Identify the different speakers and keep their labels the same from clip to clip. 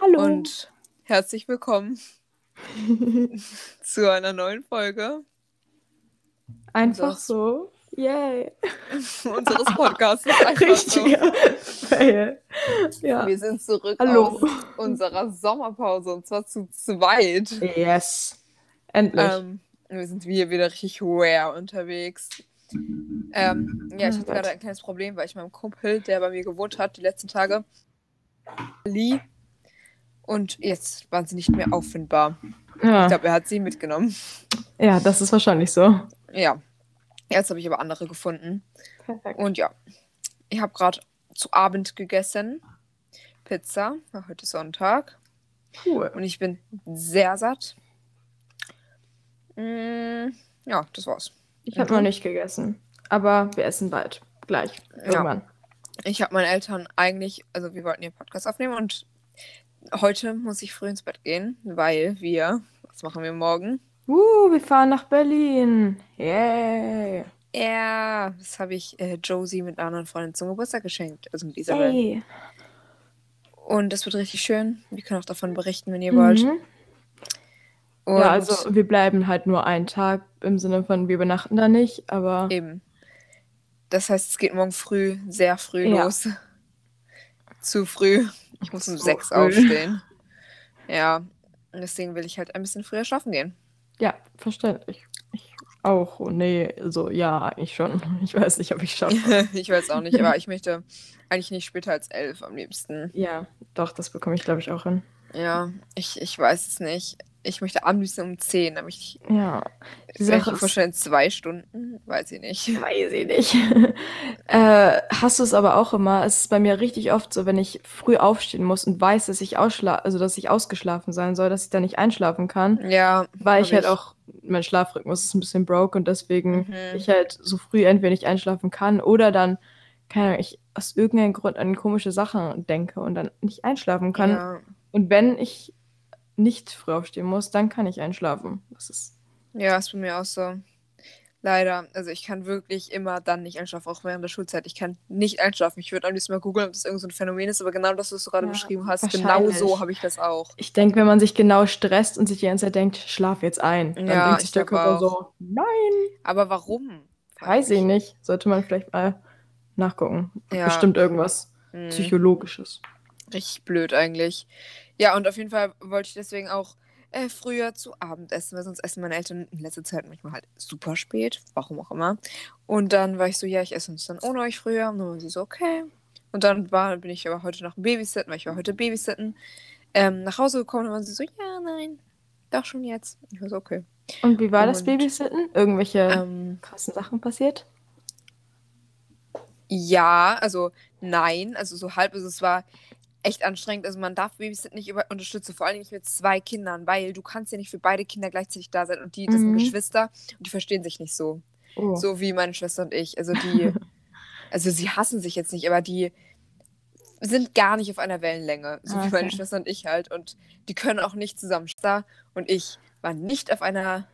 Speaker 1: Hallo.
Speaker 2: Und herzlich willkommen zu einer neuen Folge
Speaker 1: Einfach
Speaker 2: unseres-
Speaker 1: so. Yay.
Speaker 2: unseres Podcasts.
Speaker 1: Richtiger Fail. Ja.
Speaker 2: Wir sind zurück
Speaker 1: Hallo.
Speaker 2: aus unserer Sommerpause und zwar zu zweit.
Speaker 1: Yes. Endlich.
Speaker 2: Ähm, wir sind hier wieder richtig rare unterwegs. Ähm, ja, ich hatte
Speaker 1: Oh
Speaker 2: gerade ein kleines Problem, weil ich meinem Kumpel, der bei mir gewohnt hat, die letzten Tage, lieh. Und jetzt waren sie nicht mehr auffindbar.
Speaker 1: ja.
Speaker 2: Ich glaube, er hat sie mitgenommen.
Speaker 1: ja, das ist wahrscheinlich so.
Speaker 2: Ja. Jetzt habe ich aber andere gefunden.
Speaker 1: Perfekt.
Speaker 2: Und ja, ich habe gerade zu Abend gegessen. Pizza. Ja, Heute ist Sonntag.
Speaker 1: Cool.
Speaker 2: Und ich bin sehr satt. Mm, ja, das war's.
Speaker 1: Ich habe noch nicht gegessen. Aber wir essen bald. Gleich. Irgendwann.
Speaker 2: Ich habe meinen Eltern eigentlich, also wir wollten hier Podcast aufnehmen und heute muss ich früh ins Bett gehen, weil wir, was machen wir morgen?
Speaker 1: Uh, wir fahren nach Berlin. Yay.
Speaker 2: Ja, das habe ich äh, Josie mit einer anderen Freundin zum Geburtstag geschenkt, also mit Isabel.
Speaker 1: Yay.
Speaker 2: Und das wird richtig schön. Wir können auch davon berichten, wenn ihr wollt.
Speaker 1: Mhm.
Speaker 2: Und
Speaker 1: Ja, also wir bleiben halt nur einen Tag im Sinne von, wir übernachten da nicht, aber
Speaker 2: Eben. Das heißt, es geht morgen früh, sehr früh
Speaker 1: Ja.
Speaker 2: los. Zu früh. Ich muss um
Speaker 1: So
Speaker 2: sechs
Speaker 1: früh.
Speaker 2: aufstehen. Ja. Und deswegen will ich halt ein bisschen früher schlafen gehen.
Speaker 1: ja, verständlich. Ich auch. Nee, so ja, eigentlich schon. Ich weiß nicht, ob ich schaffe.
Speaker 2: ich weiß auch nicht, aber ich möchte eigentlich nicht später als elf am liebsten.
Speaker 1: Ja, doch, das bekomme ich, glaube ich, auch hin.
Speaker 2: Ja, ich, ich weiß es nicht. Ich möchte am liebsten um zehn, damit ich
Speaker 1: Ja, die Sache ist,
Speaker 2: vorstellen, zwei Stunden, weiß ich nicht.
Speaker 1: weiß ich nicht. äh, hast du es aber auch immer? Es ist bei mir richtig oft so, wenn ich früh aufstehen muss und weiß, dass ich ausschla also dass ich ausgeschlafen sein soll, dass ich da nicht einschlafen kann,
Speaker 2: Ja,
Speaker 1: weil
Speaker 2: hab
Speaker 1: ich halt auch mein Schlafrhythmus ist ein bisschen broke und deswegen
Speaker 2: Mhm.
Speaker 1: ich halt so früh entweder nicht einschlafen kann oder dann keine Ahnung, ich aus irgendeinem Grund an komische Sachen denke und dann nicht einschlafen kann.
Speaker 2: Ja,
Speaker 1: Und wenn ich nicht früh aufstehen muss, dann kann ich einschlafen. Das ist
Speaker 2: ja, ist bei mir auch so. Leider. Also ich kann wirklich immer dann nicht einschlafen, auch während der Schulzeit. Ich kann nicht einschlafen. Ich würde am liebsten mal googeln, ob das irgend so ein Phänomen ist, aber genau das, was du gerade
Speaker 1: Ja,
Speaker 2: beschrieben hast, genau so habe ich das auch.
Speaker 1: Ich denke, wenn man sich genau stresst und sich die ganze Zeit denkt, schlaf jetzt ein, dann
Speaker 2: Ja,
Speaker 1: denkt sich
Speaker 2: ich
Speaker 1: der Körper
Speaker 2: auch.
Speaker 1: so, nein,
Speaker 2: Aber warum?
Speaker 1: weiß ich nicht. Sollte man vielleicht mal nachgucken.
Speaker 2: Ja.
Speaker 1: Bestimmt irgendwas
Speaker 2: Hm,
Speaker 1: Psychologisches.
Speaker 2: richtig blöd eigentlich. Ja, und auf jeden Fall wollte ich deswegen auch äh, früher zu Abend essen, weil sonst essen meine Eltern in letzter Zeit manchmal halt super spät, warum auch immer. Und dann war ich so, ja, ich esse uns dann ohne euch früher. Und dann waren sie so, okay. Und dann war, bin ich aber heute nach dem Babysitten, weil ich war heute Babysitten, ähm, nach Hause gekommen und waren sie so, ja, nein, doch schon jetzt. Ich war so, okay.
Speaker 1: Und wie war das
Speaker 2: Und-
Speaker 1: Babysitten? Irgendwelche
Speaker 2: Ähm,
Speaker 1: krassen Sachen passiert?
Speaker 2: ja, also nein, also so halb, also es war echt anstrengend. Also man darf Babysitten nicht über unterstützen, vor allem nicht mit zwei Kindern, weil du kannst ja nicht für beide Kinder gleichzeitig da sein und die, das
Speaker 1: Mhm.
Speaker 2: sind Geschwister und die verstehen sich nicht so.
Speaker 1: Oh.
Speaker 2: So wie meine Schwester und ich. Also die, also sie hassen sich jetzt nicht, aber die sind gar nicht auf einer Wellenlänge. So wie meine
Speaker 1: Okay.
Speaker 2: Schwester und ich halt. Und die können auch nicht zusammen. Schwester und ich waren nicht auf einer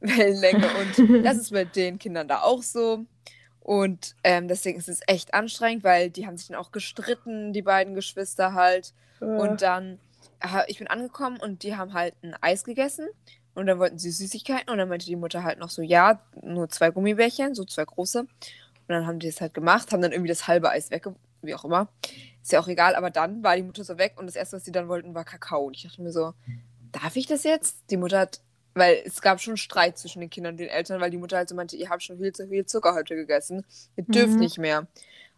Speaker 2: Wellenlänge. Und das ist mit den Kindern da auch so. Und ähm, deswegen ist es echt anstrengend, weil die haben sich dann auch gestritten, die beiden Geschwister halt. Und dann, ich bin angekommen und die haben halt ein Eis gegessen und dann wollten sie Süßigkeiten und dann meinte die Mutter halt noch so, ja, nur zwei Gummibärchen, so zwei große. Und dann haben die das halt gemacht, haben dann irgendwie das halbe Eis wegge... wie auch immer. Ist ja auch egal, aber dann war die Mutter so weg und das erste, was sie dann wollten, war Kakao. Und ich dachte mir so, darf ich das jetzt? Die Mutter hat, weil es gab schon Streit zwischen den Kindern und den Eltern, weil die Mutter halt so meinte, ihr habt schon viel zu viel Zucker heute gegessen, ihr dürft
Speaker 1: Mhm.
Speaker 2: nicht mehr.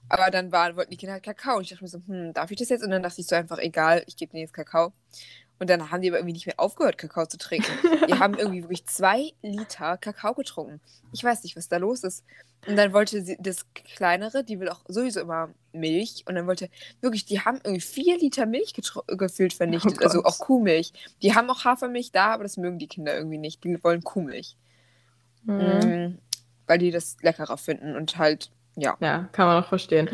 Speaker 2: Aber dann war, wollten die Kinder halt Kakao. Und ich dachte mir so, hm, darf ich das jetzt? Und dann dachte ich so einfach, egal, ich gebe denen jetzt Kakao. Und dann haben die aber irgendwie nicht mehr aufgehört, Kakao zu trinken. Die haben irgendwie wirklich zwei Liter Kakao getrunken. Ich weiß nicht, was da los ist. Und dann wollte sie, das Kleinere, die will auch sowieso immer Milch. Und dann wollte, wirklich, die haben irgendwie vier Liter Milch gefühlt vernichtet.
Speaker 1: Oh
Speaker 2: also auch Kuhmilch. Die haben auch Hafermilch da, aber das mögen die Kinder irgendwie nicht. Die wollen Kuhmilch.
Speaker 1: Mhm.
Speaker 2: Mm, weil die das leckerer finden und halt, ja.
Speaker 1: Ja, kann man auch verstehen.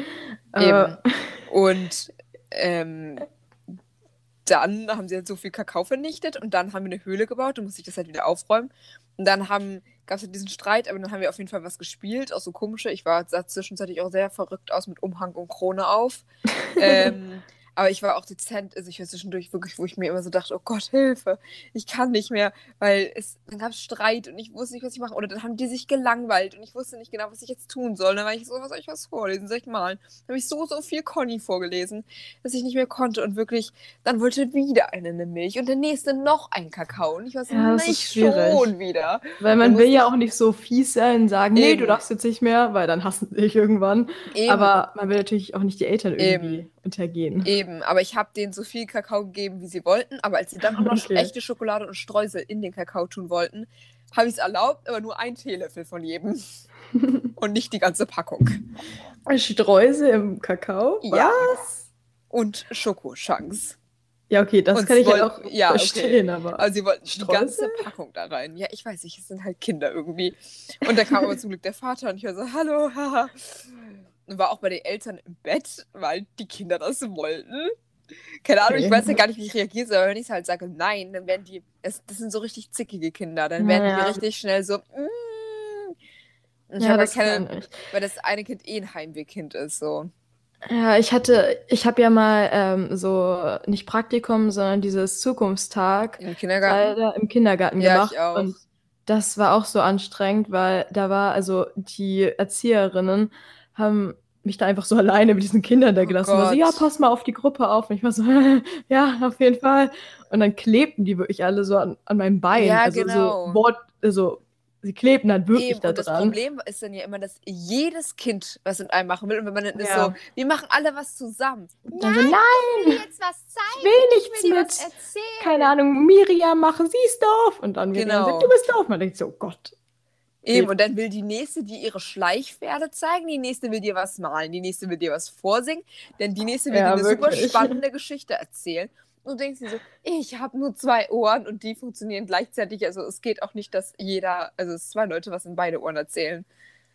Speaker 2: Eben.
Speaker 1: Äh,
Speaker 2: Und ähm, dann haben sie halt so viel Kakao vernichtet und dann haben wir eine Höhle gebaut und musste ich das halt wieder aufräumen. Und dann haben, gab es halt diesen Streit, aber dann haben wir auf jeden Fall was gespielt, auch so komische. Ich war sah zwischenzeitlich auch sehr verrückt aus mit Umhang und Krone auf. ähm, Aber ich war auch dezent, also ich war zwischendurch wirklich, wo ich mir immer so dachte, oh Gott, Hilfe, ich kann nicht mehr, weil es, dann gab es Streit und ich wusste nicht, was ich mache. Oder dann haben die sich gelangweilt und ich wusste nicht genau, was ich jetzt tun soll. Dann war ich so, was soll ich was vorlesen, soll ich malen? Dann habe ich so, so viel Conny vorgelesen, dass ich nicht mehr konnte und wirklich, dann wollte wieder eine eine Milch und der nächste noch ein Kakao. Und ich war so,
Speaker 1: Ja, das
Speaker 2: nicht schon wieder.
Speaker 1: Weil man will ja auch nicht so fies sein und sagen, nee,
Speaker 2: Eben.
Speaker 1: du darfst jetzt nicht mehr, weil dann hassen sie dich irgendwann.
Speaker 2: Eben.
Speaker 1: Aber man will natürlich auch nicht die Eltern irgendwie
Speaker 2: Eben.
Speaker 1: Untergehen.
Speaker 2: Eben, aber ich habe denen so viel Kakao gegeben, wie sie wollten. Aber als sie dann auch noch
Speaker 1: Okay.
Speaker 2: echte Schokolade und Streusel in den Kakao tun wollten, habe ich es erlaubt, aber nur ein Teelöffel von jedem. und nicht die ganze Packung.
Speaker 1: Streusel im Kakao?
Speaker 2: Ja.
Speaker 1: Was?
Speaker 2: Und Schokochunks.
Speaker 1: Ja, okay, das
Speaker 2: Und
Speaker 1: kann ich
Speaker 2: woll-
Speaker 1: ja auch
Speaker 2: ja, okay.
Speaker 1: verstehen, aber.
Speaker 2: Also sie wollten die ganze
Speaker 1: Streusel?
Speaker 2: Packung da rein. Ja, ich weiß nicht, es sind halt Kinder irgendwie. Und da kam aber zum Glück der Vater und ich war so, hallo, haha. War auch bei den Eltern im Bett, weil die Kinder das wollten. Keine Ahnung, ich weiß ja gar nicht, wie ich reagieren soll. Aber wenn ich halt sage, nein, dann werden die, das, das sind so richtig zickige Kinder, dann werden
Speaker 1: Ja.
Speaker 2: die richtig schnell so, mm. Und ich
Speaker 1: ja,
Speaker 2: habe
Speaker 1: das
Speaker 2: keine, weil das eine Kind eh ein Heimwehkind ist, so.
Speaker 1: Ja, ich hatte, ich habe ja mal ähm, so nicht Praktikum, sondern dieses Zukunftstag
Speaker 2: Im Kindergarten.
Speaker 1: leider im Kindergarten
Speaker 2: Ja,
Speaker 1: gemacht
Speaker 2: ich auch.
Speaker 1: und das war auch so anstrengend, weil da war also die Erzieherinnen haben mich da einfach so alleine mit diesen Kindern da
Speaker 2: Oh
Speaker 1: gelassen. War so,
Speaker 2: Gott.
Speaker 1: ja, pass mal auf die Gruppe auf. Und ich war so, ja, auf jeden Fall. Und dann klebten die wirklich alle so an, an meinem Bein.
Speaker 2: Ja,
Speaker 1: also
Speaker 2: genau.
Speaker 1: so Wort, also sie klebten dann wirklich
Speaker 2: Eben,
Speaker 1: da
Speaker 2: und das
Speaker 1: dran.
Speaker 2: Problem ist dann ja immer, dass jedes Kind was mit einem machen will. Und wenn man dann ist
Speaker 1: Ja.
Speaker 2: so, wir machen alle was zusammen.
Speaker 1: Dann so, nein,
Speaker 3: will dir jetzt was zeigen.
Speaker 1: ich will nichts
Speaker 3: dir
Speaker 1: mit.
Speaker 3: was erzählen.
Speaker 1: keine Ahnung, Miriam machen, sie ist doof. Und dann
Speaker 2: Genau.
Speaker 1: sagt, du bist doof. Man denkt so, oh Gott.
Speaker 2: Eben, und dann will die nächste dir ihre Schleichpferde zeigen, die nächste will dir was malen, die nächste will dir was vorsingen, denn die nächste will
Speaker 1: Ja,
Speaker 2: dir eine super
Speaker 1: wirklich.
Speaker 2: spannende Geschichte erzählen. Und du denkst dir so, ich habe nur zwei Ohren und die funktionieren gleichzeitig. Also es geht auch nicht, dass jeder, also es zwei Leute was in beide Ohren erzählen.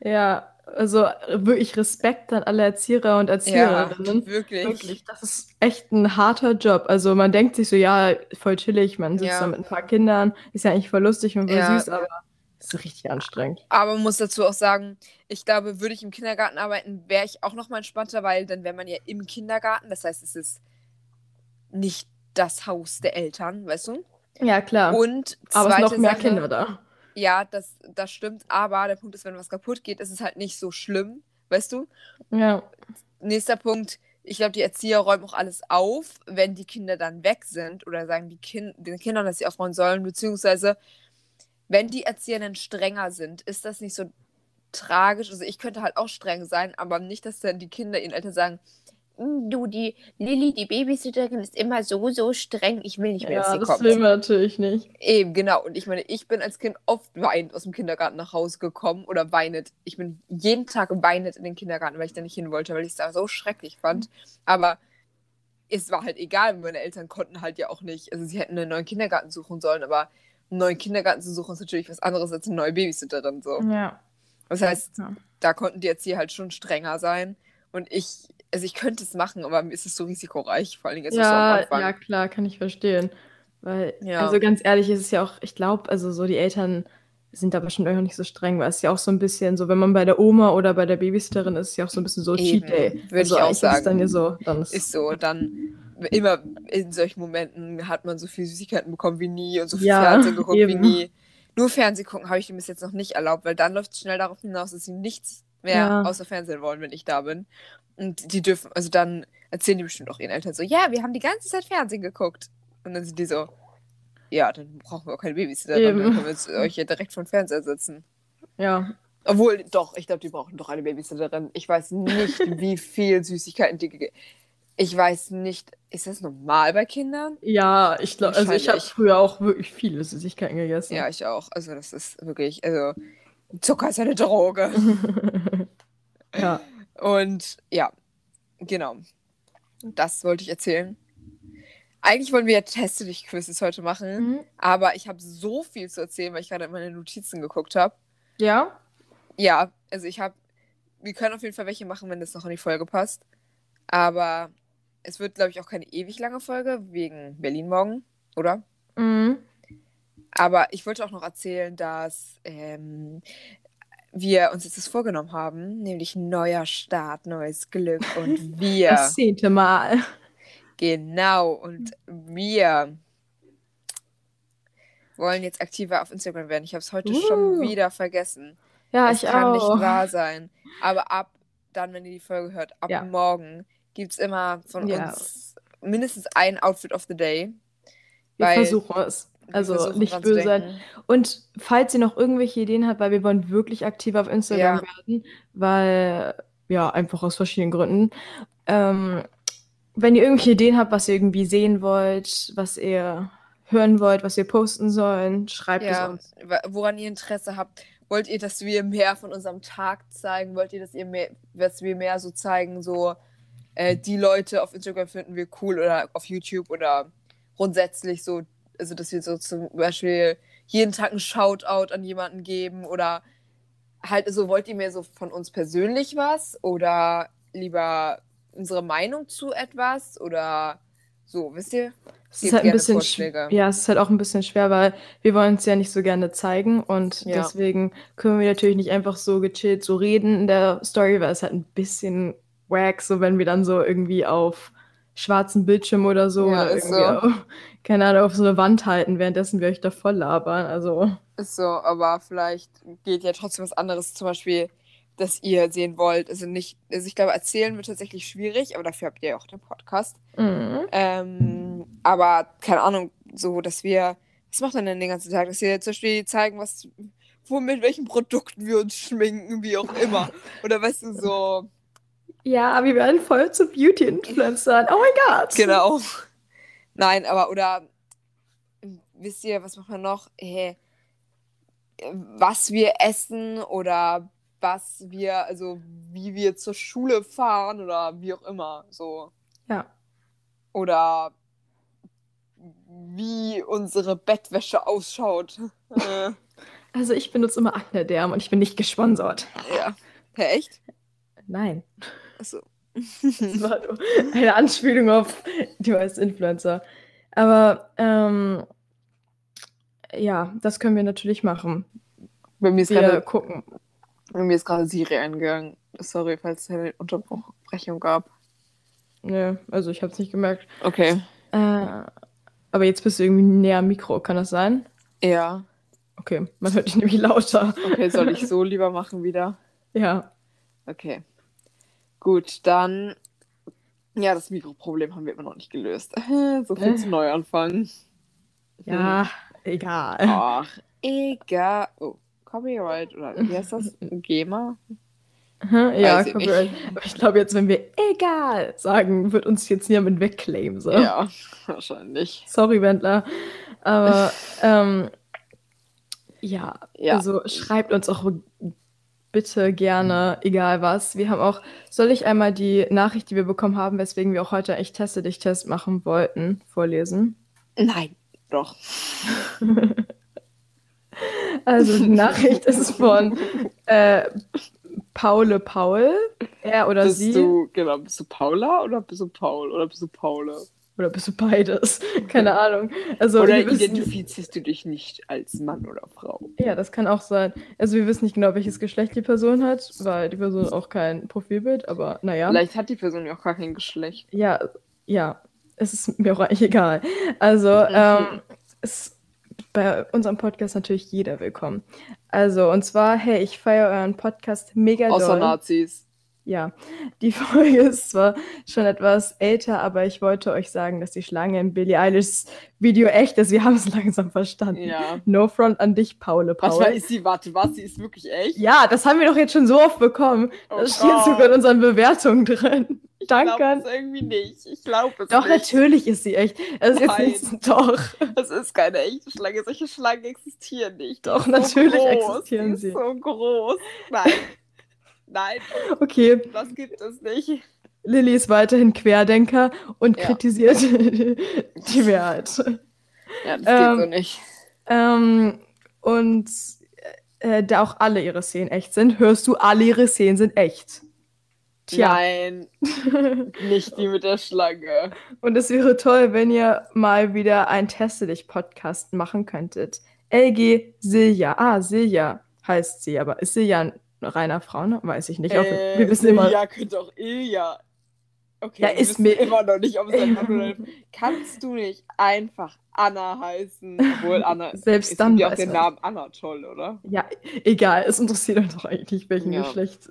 Speaker 1: Ja, also wirklich Respekt an alle Erzieher und Erzieherinnen.
Speaker 2: wirklich.
Speaker 1: Wirklich, das ist echt ein harter Job. Also man denkt sich so, ja, voll chillig, man sitzt
Speaker 2: Ja.
Speaker 1: da mit ein paar Kindern, ist ja eigentlich voll lustig und voll
Speaker 2: Ja.
Speaker 1: süß, aber es ist richtig anstrengend.
Speaker 2: Aber man muss dazu auch sagen, ich glaube, würde ich im Kindergarten arbeiten, wäre ich auch noch mal entspannter, weil dann wäre man ja im Kindergarten. Das heißt, es ist nicht das Haus der Eltern, weißt du?
Speaker 1: Ja, klar.
Speaker 2: Und
Speaker 1: aber es sind noch mehr
Speaker 2: Sache,
Speaker 1: Kinder da.
Speaker 2: Ja, das, das stimmt. Aber der Punkt ist, wenn was kaputt geht, ist es halt nicht so schlimm, weißt du?
Speaker 1: Ja,
Speaker 2: Nächster Punkt. Ich glaube, die Erzieher räumen auch alles auf, wenn die Kinder dann weg sind oder sagen die kind den Kindern, dass sie aufräumen sollen, beziehungsweise wenn die Erzieher dann strenger sind, ist das nicht so tragisch. Also ich könnte halt auch streng sein, aber nicht, dass dann die Kinder ihren Eltern sagen,
Speaker 3: Hm, Du, die Lilly, die Babysitterin, ist immer so, so streng. Ich will nicht mehr, dass
Speaker 1: ja
Speaker 3: sie
Speaker 1: das
Speaker 3: kommt.
Speaker 1: will man natürlich nicht.
Speaker 2: Eben, genau. Und ich meine, ich bin als Kind oft weinend aus dem Kindergarten nach Hause gekommen oder weinend. Ich bin jeden Tag weinend in den Kindergarten, weil ich da nicht hin wollte, weil ich es da so schrecklich fand. Aber es war halt egal, meine Eltern konnten halt ja auch nicht. Also sie hätten einen neuen Kindergarten suchen sollen, aber einen neuen Kindergarten zu suchen ist natürlich was anderes als eine neue Babysitterin. So.
Speaker 1: Ja.
Speaker 2: Das heißt,
Speaker 1: ja.
Speaker 2: da konnten die Erzieher halt schon strenger sein. Und ich, also ich könnte es machen, aber mir ist es so risikoreich, vor allen Dingen jetzt so
Speaker 1: Ja,
Speaker 2: Anfang.
Speaker 1: ja, klar, kann ich verstehen. Weil,
Speaker 2: Ja.
Speaker 1: also ganz ehrlich, ist es ja auch, ich glaube, also so die Eltern sind da bestimmt auch nicht so streng, weil es ist ja auch so ein bisschen so, wenn man bei der Oma oder bei der Babysitterin ist, ist es ja auch so ein bisschen so
Speaker 2: Eben,
Speaker 1: Cheat Day.
Speaker 2: würde
Speaker 1: also
Speaker 2: ich auch
Speaker 1: eigentlich ist
Speaker 2: sagen.
Speaker 1: dann ja so, dann ist,
Speaker 2: Ist so, dann immer in solchen Momenten hat man so viel Süßigkeiten bekommen wie nie und so viel
Speaker 1: Ja,
Speaker 2: Fernsehen geguckt wie
Speaker 1: eben.
Speaker 2: nie. Nur Fernsehen gucken habe ich dem bis jetzt noch nicht erlaubt, weil dann läuft es schnell darauf hinaus, dass sie nichts mehr
Speaker 1: Ja.
Speaker 2: außer Fernsehen wollen, wenn ich da bin. Und die dürfen, also dann erzählen die bestimmt auch ihren Eltern so, ja, wir haben die ganze Zeit Fernsehen geguckt. Und dann sind die so, ja, dann brauchen wir auch keine Babysitter, dann können wir jetzt euch ja direkt vor den Fernseher setzen.
Speaker 1: ja.
Speaker 2: Obwohl, doch, ich glaube, die brauchen doch eine Babysitterin. Ich weiß nicht, wie viel Süßigkeiten die gegeben Ich weiß nicht, ist das normal bei Kindern?
Speaker 1: Ja, ich glaube, also ich habe früher auch wirklich viele Süßigkeiten gegessen.
Speaker 2: Ja, ich auch. Also, das ist wirklich, also, Zucker ist eine Droge.
Speaker 1: ja.
Speaker 2: Und ja, genau. Das wollte ich erzählen. Eigentlich wollen wir ja Teste dich Quizzes heute machen,
Speaker 1: Mhm.
Speaker 2: aber ich habe so viel zu erzählen, weil ich gerade in meine Notizen geguckt habe.
Speaker 1: Ja?
Speaker 2: Ja, also ich habe, wir können auf jeden Fall welche machen, wenn das noch in die Folge passt. Aber es wird, glaube ich, auch keine ewig lange Folge wegen Berlin morgen, oder?
Speaker 1: Mhm.
Speaker 2: Aber ich wollte auch noch erzählen, dass ähm, wir uns jetzt das vorgenommen haben, nämlich neuer Start, neues Glück und wir.
Speaker 1: Das zehnte Mal.
Speaker 2: Genau, und wir wollen jetzt aktiver auf Instagram werden. Ich habe es heute schon
Speaker 1: Uh.
Speaker 2: wieder vergessen.
Speaker 1: Ja,
Speaker 2: es
Speaker 1: ich
Speaker 2: kann
Speaker 1: auch.
Speaker 2: nicht wahr sein. Aber ab dann, wenn ihr die Folge hört, ab
Speaker 1: Ja.
Speaker 2: morgen gibt es immer von
Speaker 1: Ja.
Speaker 2: uns mindestens ein Outfit of the Day.
Speaker 1: Wir
Speaker 2: weil
Speaker 1: versuchen es. Also nicht böse sein. Und falls ihr noch irgendwelche Ideen habt, weil wir wollen wirklich aktiv auf Instagram
Speaker 2: Ja.
Speaker 1: werden, weil, ja, einfach aus verschiedenen Gründen. Ähm, wenn ihr irgendwelche Ideen habt, was ihr irgendwie sehen wollt, was ihr hören wollt, was wir posten sollen, schreibt es
Speaker 2: Ja,
Speaker 1: uns.
Speaker 2: wa- woran ihr Interesse habt. Wollt ihr, dass wir mehr von unserem Tag zeigen? Wollt ihr, dass, ihr mehr, dass wir mehr so zeigen, so äh, die Leute auf Instagram finden wir cool oder auf YouTube oder grundsätzlich so, also dass wir so zum Beispiel jeden Tag einen Shoutout an jemanden geben oder halt, also wollt ihr mehr so von uns persönlich was oder lieber unsere Meinung zu etwas oder so, wisst ihr?
Speaker 1: Es ist halt ein bisschen, ja, es ist halt auch ein bisschen schwer, weil wir wollen es ja nicht so gerne zeigen und
Speaker 2: Ja.
Speaker 1: deswegen können wir natürlich nicht einfach so gechillt so reden in der Story, weil es halt ein bisschen wack, so wenn wir dann so irgendwie auf schwarzen Bildschirm oder so
Speaker 2: Ja,
Speaker 1: oder irgendwie
Speaker 2: so.
Speaker 1: auf, keine Ahnung, auf so eine Wand halten, währenddessen wir euch da voll labern. Also,
Speaker 2: Ist so, aber vielleicht geht ja trotzdem was anderes, zum Beispiel, dass ihr sehen wollt. Also nicht, also ich glaube, erzählen wird tatsächlich schwierig, aber dafür habt ihr ja auch den Podcast.
Speaker 1: mhm.
Speaker 2: Ähm, aber keine Ahnung, so, dass wir, was macht man denn den ganzen Tag? Dass wir zum Beispiel zeigen, was, wo, mit welchen Produkten wir uns schminken, wie auch immer. Oder weißt du, so,
Speaker 1: ja, wir werden voll zu Beauty-Influencern. Oh mein Gott.
Speaker 2: genau. Nein, aber, oder, wisst ihr, was macht man noch? Äh, was wir essen oder was wir, also wie wir zur Schule fahren oder wie auch immer, so.
Speaker 1: Ja.
Speaker 2: Oder wie unsere Bettwäsche ausschaut. Äh,
Speaker 1: Also ich benutze immer Acne-Derm und ich bin nicht gesponsert.
Speaker 2: ja. Hä, echt?
Speaker 1: Nein.
Speaker 2: Achso.
Speaker 1: Das war eine Anspielung auf die meisten Influencer. Aber ähm, ja, das können wir natürlich machen.
Speaker 2: Bei mir ist
Speaker 1: Wir
Speaker 2: gerade
Speaker 1: gucken.
Speaker 2: bei mir ist gerade Siri eingegangen. Sorry, falls es eine Unterbrechung gab.
Speaker 1: Nö, also ich habe es nicht gemerkt.
Speaker 2: Okay.
Speaker 1: Äh, aber jetzt bist du irgendwie näher am Mikro, kann das sein?
Speaker 2: Ja.
Speaker 1: Okay, man hört dich nämlich lauter.
Speaker 2: Okay, soll ich so lieber machen wieder?
Speaker 1: Ja.
Speaker 2: Okay. Gut, dann. Ja, das Mikroproblem haben wir immer noch nicht gelöst. So viel
Speaker 1: Äh.
Speaker 2: zu Neuanfang.
Speaker 1: Ja, egal.
Speaker 2: Ach, egal. Oh, Copyright oder wie heißt das? GEMA?
Speaker 1: Ja,
Speaker 2: ich
Speaker 1: Copyright.
Speaker 2: nicht.
Speaker 1: Aber ich glaube jetzt, wenn wir egal sagen, wird uns jetzt niemand wegclaimen. So.
Speaker 2: Ja, wahrscheinlich.
Speaker 1: Sorry, Wendler. Aber ähm, ja,
Speaker 2: Ja.
Speaker 1: also schreibt uns auch bitte gerne, egal was. Wir haben auch, soll ich einmal die Nachricht, die wir bekommen haben, weswegen wir auch heute echt Teste dich Test machen wollten, vorlesen?
Speaker 2: Nein, doch.
Speaker 1: Also die Nachricht ist von äh, Paule Paul, er oder
Speaker 2: bist
Speaker 1: sie.
Speaker 2: du, genau, bist du Paula oder bist du Paul oder bist du Paula?
Speaker 1: Oder bist du beides? Keine Ahnung. Also
Speaker 2: oder identifizierst du dich nicht als Mann oder Frau?
Speaker 1: ja, das kann auch sein. Also wir wissen nicht genau, welches Geschlecht die Person hat, weil die Person auch kein Profilbild, aber naja.
Speaker 2: Vielleicht hat die Person ja auch gar kein Geschlecht.
Speaker 1: Ja, ja, es ist mir auch eigentlich egal. Also,
Speaker 2: Mhm.
Speaker 1: ähm, ist bei unserem Podcast natürlich jeder willkommen. Also, und zwar, hey, ich feiere euren Podcast mega
Speaker 2: Außer
Speaker 1: doll.
Speaker 2: Nazis.
Speaker 1: Ja, die Folge ist zwar schon etwas älter, aber ich wollte euch sagen, dass die Schlange im Billie Eilish Video echt ist. Wir haben es langsam verstanden.
Speaker 2: Ja.
Speaker 1: No front an dich, Paule
Speaker 2: Warte
Speaker 1: Paul.
Speaker 2: mal, ist sie, warte, was? Sie ist wirklich echt?
Speaker 1: Ja, das haben wir doch jetzt schon so oft bekommen.
Speaker 2: Oh
Speaker 1: Das steht sogar in unseren Bewertungen drin.
Speaker 2: Ich
Speaker 1: Danke.
Speaker 2: glaube es irgendwie nicht. Ich glaube es
Speaker 1: Doch,
Speaker 2: nicht.
Speaker 1: natürlich ist sie echt. Es ist jetzt nicht, doch.
Speaker 2: Das ist keine echte Schlange. Solche Schlangen existieren nicht.
Speaker 1: Doch,
Speaker 2: so
Speaker 1: natürlich
Speaker 2: groß.
Speaker 1: existieren sie.
Speaker 2: so groß. Nein. Nein,
Speaker 1: Okay,
Speaker 2: das gibt es nicht.
Speaker 1: Lilly ist weiterhin Querdenker und
Speaker 2: Ja.
Speaker 1: kritisiert die Mehrheit.
Speaker 2: Ja, das
Speaker 1: Ähm,
Speaker 2: geht so nicht.
Speaker 1: Ähm, und äh, da auch alle ihre Szenen echt sind, hörst du, alle ihre Szenen sind echt. Tja.
Speaker 2: Nein, nicht die mit der Schlange.
Speaker 1: Und es wäre toll, wenn ihr mal wieder einen Teste dich Podcast machen könntet. LG Silja. Ah, Silja heißt sie, aber ist Silja ein reiner Frauenname? Weiß ich nicht. Auch, wir wissen immer.
Speaker 2: Ja, könnte auch Ilja. Okay,
Speaker 1: Ja,
Speaker 2: wir
Speaker 1: ist mir-
Speaker 2: immer noch nicht, ob es ein Mann oder eine Kannst du nicht einfach Anna heißen? Obwohl Anna.
Speaker 1: Selbst
Speaker 2: es
Speaker 1: dann
Speaker 2: ja auch den. Namen Anna toll, oder?
Speaker 1: Ja, egal, es interessiert uns doch eigentlich welchem
Speaker 2: Ja.
Speaker 1: Geschlecht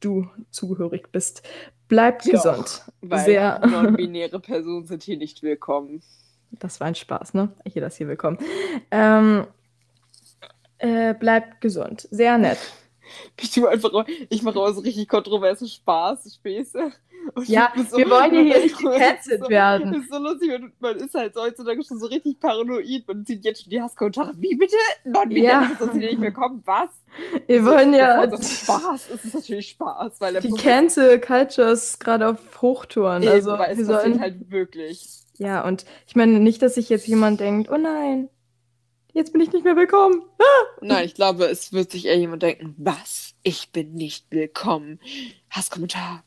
Speaker 1: du zugehörig bist. Bleibt
Speaker 2: Doch,
Speaker 1: gesund.
Speaker 2: Weil
Speaker 1: Sehr.
Speaker 2: non-binäre Personen sind hier nicht willkommen.
Speaker 1: Das war ein Spaß, ne? Jeder ist hier willkommen. Ähm, äh, bleibt gesund. Sehr nett.
Speaker 2: Ich tue einfach, ich mache immer so richtig kontroverse Spaß, Späße. Und
Speaker 1: Ja,
Speaker 2: bist
Speaker 1: wir wollen ja hier nicht gecancelt
Speaker 2: so-
Speaker 1: werden.
Speaker 2: Das ist so lustig, weil man ist halt so heutzutage schon so richtig paranoid. Man sieht jetzt schon die Hasskommentare. Wie bitte? Non-binäre
Speaker 1: Ja.
Speaker 2: Personen sind hier nicht willkommen. Was?
Speaker 1: Wir wollen ja.
Speaker 2: Bevor es Spaß. Es ist natürlich Spaß, weil
Speaker 1: Die Cancel Culture ist gerade auf Hochtouren.
Speaker 2: Eben,
Speaker 1: Also,
Speaker 2: weil es
Speaker 1: wir sollen.
Speaker 2: halt wirklich.
Speaker 1: Ja, und ich meine nicht, dass sich jetzt jemand denkt, oh nein, jetzt bin ich nicht mehr willkommen.
Speaker 2: Nein, ich glaube, es wird sich eher jemand denken, was? Ich bin nicht willkommen. Hasskommentar.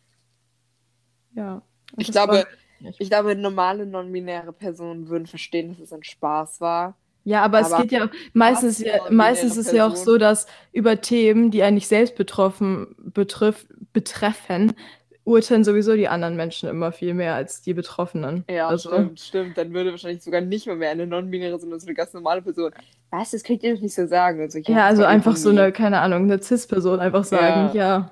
Speaker 1: Ja.
Speaker 2: Ich glaube. Ich glaube, normale non-binäre Personen würden verstehen, dass es ein Spaß war.
Speaker 1: Ja, aber, es
Speaker 2: aber
Speaker 1: geht ja meistens, ja, meistens ist ja auch
Speaker 2: Person-
Speaker 1: so, dass über Themen, die eigentlich selbst betroffen, betrifft, betreffen, urteilen sowieso die anderen Menschen immer viel mehr als die Betroffenen.
Speaker 2: Ja,
Speaker 1: also,
Speaker 2: stimmt, stimmt. Dann würde wahrscheinlich sogar nicht mal mehr eine non-binäre, sondern so eine ganz normale Person. Was? Das könnt ihr doch nicht so sagen. Also,
Speaker 1: Ja, also einfach so eine, keine Ahnung, eine Cis-Person einfach sagen, ja.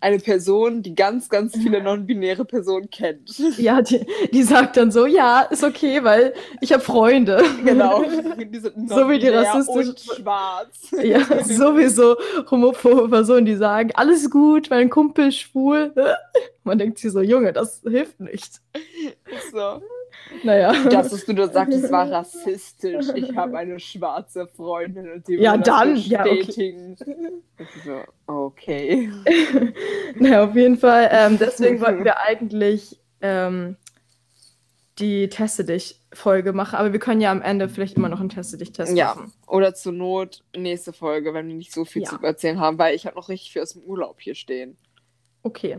Speaker 2: Eine Person, die ganz, ganz viele non-binäre Personen kennt.
Speaker 1: Ja, die, die sagt dann so, ja, ist okay, weil ich habe Freunde.
Speaker 2: genau. Die sind
Speaker 1: So wie die
Speaker 2: non-binär
Speaker 1: rassistisch-
Speaker 2: und schwarz.
Speaker 1: Ja, sowieso homophobe Personen, die sagen, alles gut, mein Kumpel ist schwul. Man denkt sich so, Junge, das hilft nicht.
Speaker 2: so.
Speaker 1: Naja.
Speaker 2: Das, was du da sagtest, war rassistisch. Ich habe eine schwarze Freundin und die
Speaker 1: Ja,
Speaker 2: will
Speaker 1: dann,
Speaker 2: das
Speaker 1: ja, okay.
Speaker 2: bestätigen. So, okay.
Speaker 1: naja, auf jeden Fall. Ähm, deswegen wollten wir eigentlich ähm, die Teste dich-Folge machen, aber wir können ja am Ende vielleicht immer noch einen Teste dich-Test
Speaker 2: Ja,
Speaker 1: machen.
Speaker 2: oder zur Not nächste Folge, wenn wir nicht so viel
Speaker 1: Ja.
Speaker 2: zu erzählen haben, weil ich habe noch richtig viel aus dem Urlaub hier stehen.
Speaker 1: Okay.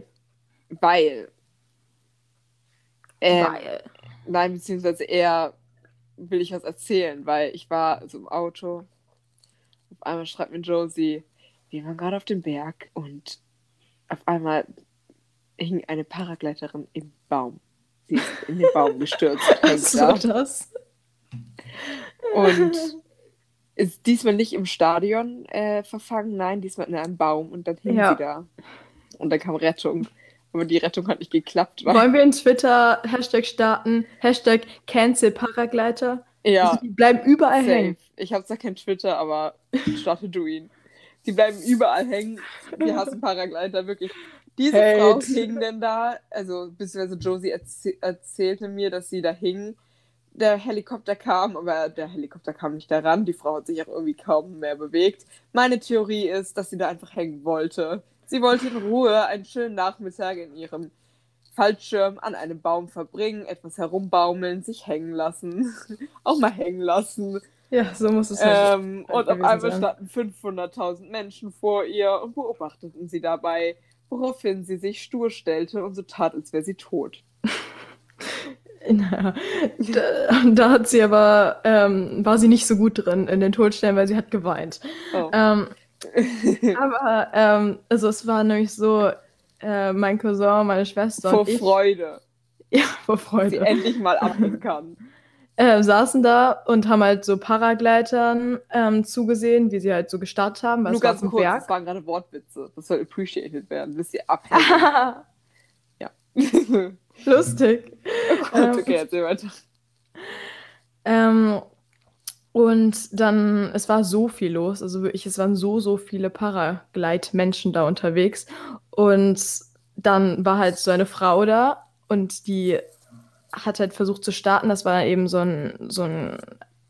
Speaker 2: Weil. Ähm,
Speaker 1: Weil.
Speaker 2: Nein, beziehungsweise eher will ich was erzählen, weil ich war so im Auto. Auf einmal schreibt mir Josie, wir waren gerade auf dem Berg und auf einmal hing eine Paragleiterin im Baum. Sie ist in den Baum gestürzt.
Speaker 1: So
Speaker 2: da.
Speaker 1: das.
Speaker 2: Und ist diesmal nicht im Stadion äh, verfangen, nein, diesmal in einem Baum und dann hing
Speaker 1: Ja.
Speaker 2: sie da. Und dann kam Rettung. Aber die Rettung hat nicht geklappt.
Speaker 1: Wollen wir in Twitter Hashtag starten? Hashtag Cancel Paragleiter?
Speaker 2: ja,
Speaker 1: Also die bleiben überall
Speaker 2: safe.
Speaker 1: hängen.
Speaker 2: Ich habe zwar kein Twitter, aber starte du ihn. Die bleiben überall hängen. Wir hassen Paragleiter, wirklich. Diese
Speaker 1: Hate.
Speaker 2: Frau hing denn da, also beziehungsweise Josie erzäh erzählte mir, dass sie da hing. Der Helikopter kam, aber der Helikopter kam nicht daran. Die Frau hat sich auch irgendwie kaum mehr bewegt. Meine Theorie ist, dass sie da einfach hängen wollte. Sie wollte in Ruhe einen schönen Nachmittag in ihrem Fallschirm an einem Baum verbringen, etwas herumbaumeln, sich hängen lassen. auch mal hängen lassen.
Speaker 1: Ja, so muss es halt.
Speaker 2: Ähm,
Speaker 1: halt
Speaker 2: und auf einmal standen 500.000 Menschen vor ihr und beobachteten sie dabei, woraufhin sie sich stur stellte und so tat, als wäre sie tot.
Speaker 1: Naja, da, da hat sie aber, ähm, war sie nicht so gut drin in den Todstellen, weil sie hat geweint.
Speaker 2: Oh.
Speaker 1: Ähm, aber, ähm, also es war nämlich so, äh, mein Cousin, meine Schwester
Speaker 2: Vor
Speaker 1: ich,
Speaker 2: Freude,
Speaker 1: ja, vor
Speaker 2: dass sie
Speaker 1: Freude,
Speaker 2: endlich mal abhängen kann.
Speaker 1: äh, saßen da und haben halt so Paragleitern ähm, zugesehen, wie sie halt so gestartet haben,
Speaker 2: Nur ganz kurz,
Speaker 1: Berg.
Speaker 2: das waren gerade Wortwitze. Das soll appreciated werden, bis sie abhängen. ja.
Speaker 1: Lustig.
Speaker 2: Gut,
Speaker 1: Ähm,
Speaker 2: okay, erzähl weiter.
Speaker 1: Ähm, und dann, es war so viel los, also wirklich, es waren so, so viele Paraglide-Menschen da unterwegs. Und dann war halt so eine Frau da und die hat halt versucht zu starten. Das war eben so ein, so ein,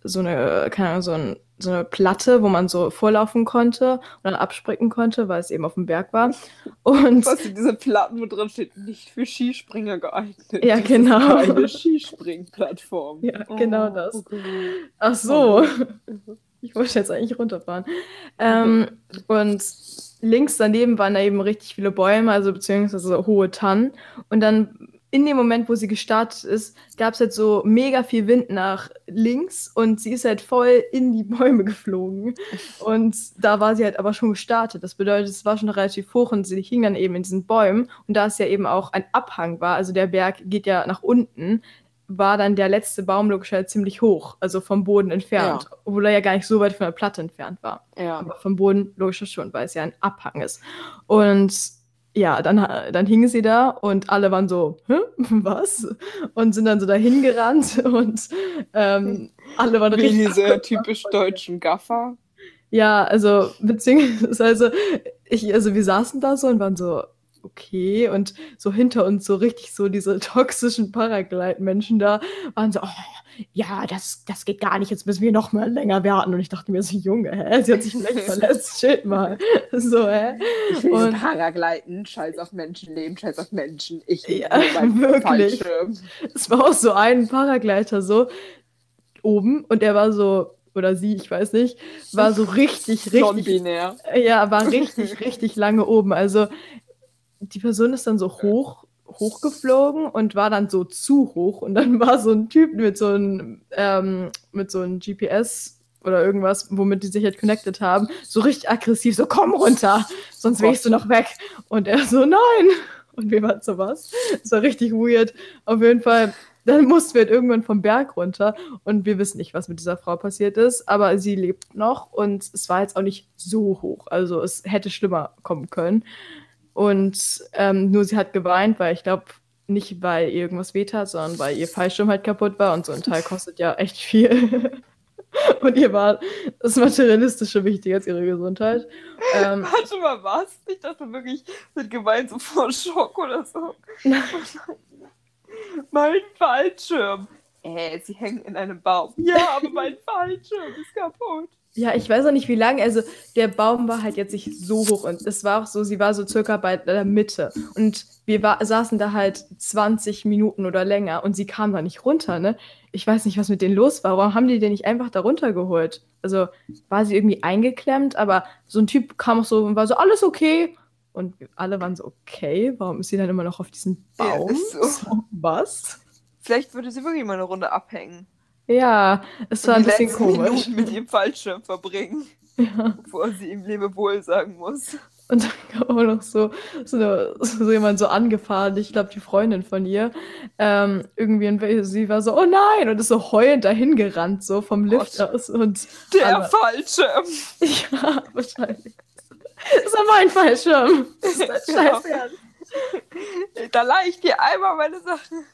Speaker 1: so eine, keine Ahnung, so, ein, so eine Platte, wo man so vorlaufen konnte und dann abspringen konnte, weil es eben auf dem Berg war. Und
Speaker 2: Was in diese Platten, wo drin steht, nicht für Skispringer geeignet.
Speaker 1: Ja, genau.
Speaker 2: Eine Skispringplattform.
Speaker 1: Ja, genau das.
Speaker 2: okay.
Speaker 1: Ach so. Ich wollte jetzt eigentlich runterfahren. Ähm, und links daneben waren da eben richtig viele Bäume, also beziehungsweise hohe Tannen. Und dann in dem Moment, wo sie gestartet ist, gab es halt so mega viel Wind nach links und sie ist halt voll in die Bäume geflogen. Und da war sie halt aber schon gestartet. Das bedeutet, es war schon relativ hoch und sie hing dann eben in diesen Bäumen. Und da es ja eben auch ein Abhang war, also der Berg geht ja nach unten, war dann der letzte Baum logischerweise ziemlich hoch, also vom Boden entfernt,
Speaker 2: Ja.
Speaker 1: obwohl er ja gar nicht so weit von der Platte entfernt war.
Speaker 2: Ja.
Speaker 1: Aber vom Boden logischerweise schon, weil es ja ein Abhang ist. Und ja, dann, dann hing sie da und alle waren so, Hä? was? Und sind dann so dahin gerannt und ähm, alle waren
Speaker 2: Wie
Speaker 1: richtig.
Speaker 2: diese typisch deutschen Gaffer.
Speaker 1: Ja, also beziehungsweise ich, also wir saßen da so und waren so, okay, und so hinter uns so richtig so diese toxischen Paraglide-Menschen da waren so, oh, ja, das, das geht gar nicht, jetzt müssen wir noch mal länger warten. Und ich dachte mir so, Junge, hä? Sie hat sich vielleicht verletzt, shit mal. So, hä?
Speaker 2: Und
Speaker 1: Und-
Speaker 2: Paragleiten, scheiß auf Menschenleben, scheiß auf Menschen. Ich
Speaker 1: Ja, wirklich. Es war auch so ein Paragleiter so oben und er war so, oder sie, ich weiß nicht, war so richtig, richtig
Speaker 2: Non-binär.
Speaker 1: Ja, war richtig, richtig lange oben. Also die Person ist dann so hoch, hochgeflogen und war dann so zu hoch. Und dann war so ein Typ mit so einem, ähm, mit so einem GPS oder irgendwas, womit die sich halt connected haben, so richtig aggressiv, so komm runter, sonst wehst du noch weg. Und er so, nein. Und wir waren so was. Das war richtig weird. Auf jeden Fall, dann mussten wir halt irgendwann vom Berg runter und wir wissen nicht, was mit dieser Frau passiert ist, aber sie lebt noch und es war jetzt auch nicht so hoch. Also es hätte schlimmer kommen können. Und ähm, nur sie hat geweint, weil ich glaube, nicht weil ihr irgendwas wehtat, sondern weil ihr Fallschirm halt kaputt war und so ein Teil kostet ja echt viel. und ihr war das Materialistische wichtiger als ihre Gesundheit. Ähm,
Speaker 2: Warte mal, was? Ich dachte wirklich, hat geweint so vor Schock oder so. mein Fallschirm. Äh, sie hängen in einem Baum. Ja, aber mein Fallschirm ist kaputt.
Speaker 1: Ja, ich weiß auch nicht, wie lange. Also, der Baum war halt jetzt nicht so hoch und es war auch so, sie war so circa bei der Mitte. Und wir war, saßen da halt 20 Minuten oder länger und sie kam da nicht runter, ne? Ich weiß nicht, was mit denen los war. Warum haben die den nicht einfach da runtergeholt? Also, war sie irgendwie eingeklemmt, aber so ein Typ kam auch so und war so, alles okay. Und alle waren so, okay, warum ist sie dann immer noch auf diesem
Speaker 2: Ja,
Speaker 1: Baum?
Speaker 2: ist so.
Speaker 1: was?
Speaker 2: Vielleicht würde sie wirklich mal eine Runde abhängen.
Speaker 1: Ja, es war ein bisschen komisch.
Speaker 2: Minuten mit ihrem Fallschirm verbringen,
Speaker 1: Ja.
Speaker 2: bevor sie ihm Lebewohl sagen muss.
Speaker 1: Und dann kam auch noch so, so, eine, so jemand so angefahren, ich glaube, die Freundin von ihr. Ähm, irgendwie, und sie war so, oh nein, und ist so heulend dahin gerannt, so vom Lift
Speaker 2: Gott.
Speaker 1: aus. Und
Speaker 2: Der
Speaker 1: alle-
Speaker 2: Fallschirm.
Speaker 1: ja, wahrscheinlich. Das war mein Fallschirm. Das ist dein
Speaker 2: Ja.
Speaker 1: Scheiß Ernst.
Speaker 2: Da leih ich dir einmal meine Sachen.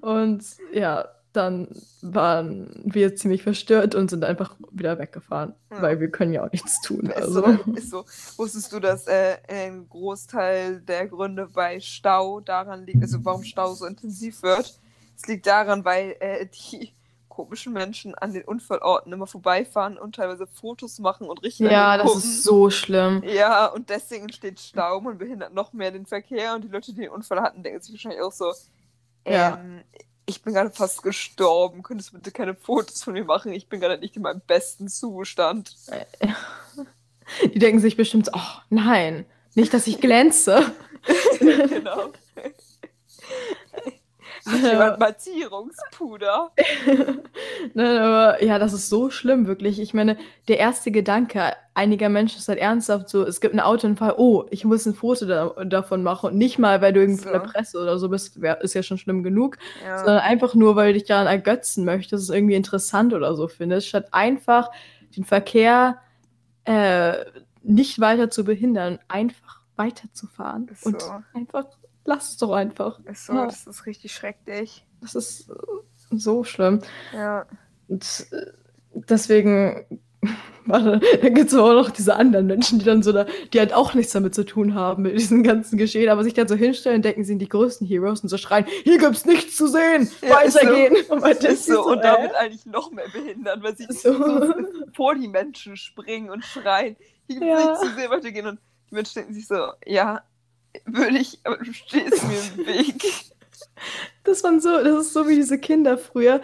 Speaker 1: Und ja, dann waren wir ziemlich verstört und sind einfach wieder weggefahren,
Speaker 2: Ja.
Speaker 1: weil wir können ja auch nichts tun.
Speaker 2: Ist,
Speaker 1: Also.
Speaker 2: so, ist so. Wusstest du, dass äh, ein Großteil der Gründe bei Stau daran liegt, also warum Stau so intensiv wird? Es liegt daran, weil äh, die komischen Menschen an den Unfallorten immer vorbeifahren und teilweise Fotos machen und richtig
Speaker 1: Ja, das ist so schlimm.
Speaker 2: Ja, und deswegen entsteht Stau und behindert noch mehr den Verkehr. Und die Leute, die den Unfall hatten, denken sich wahrscheinlich auch so,
Speaker 1: Ja.
Speaker 2: Ich bin gerade fast gestorben. Könntest du bitte keine Fotos von mir machen? Ich bin gerade nicht in meinem besten Zustand.
Speaker 1: Die denken sich bestimmt so, oh nein, nicht, dass ich glänze.
Speaker 2: genau. Jemand Mattierungspuder?
Speaker 1: Nein, aber ja, das ist so schlimm, wirklich. Ich meine, der erste Gedanke einiger Menschen ist halt ernsthaft so, es gibt einen Autounfall, oh, ich muss ein Foto da, davon machen. Und nicht mal, weil du irgendwie von der
Speaker 2: So.
Speaker 1: Presse oder so bist, wär, ist ja schon schlimm genug,
Speaker 2: Ja.
Speaker 1: sondern einfach nur, weil du dich daran ergötzen möchtest, es irgendwie interessant oder so findest, statt einfach den Verkehr äh, nicht weiter zu behindern, einfach weiterzufahren.
Speaker 2: Ist
Speaker 1: Und
Speaker 2: so.
Speaker 1: einfach, lass es doch einfach.
Speaker 2: Ist so,
Speaker 1: Ja.
Speaker 2: das ist richtig schrecklich.
Speaker 1: Das ist äh, so schlimm.
Speaker 2: Ja.
Speaker 1: Und äh, deswegen, warte, da gibt es auch noch diese anderen Menschen, die dann so da, die halt auch nichts damit zu tun haben, mit diesem ganzen Geschehen, aber sich dann so hinstellen, denken, sie sind die größten Heroes und so schreien, hier gibt's nichts zu sehen,
Speaker 2: Ja, ist so.
Speaker 1: weitergehen. Und man
Speaker 2: Ist
Speaker 1: sich
Speaker 2: so, und
Speaker 1: äh?
Speaker 2: damit eigentlich noch mehr behindern, weil sie
Speaker 1: So.
Speaker 2: so vor die Menschen springen und schreien, hier gibt's
Speaker 1: Ja.
Speaker 2: nichts zu sehen, weitergehen. Und die Menschen denken sich so, ja, würde ich, aber du stehst mir im Weg.
Speaker 1: Das waren so, das ist so wie diese Kinder früher,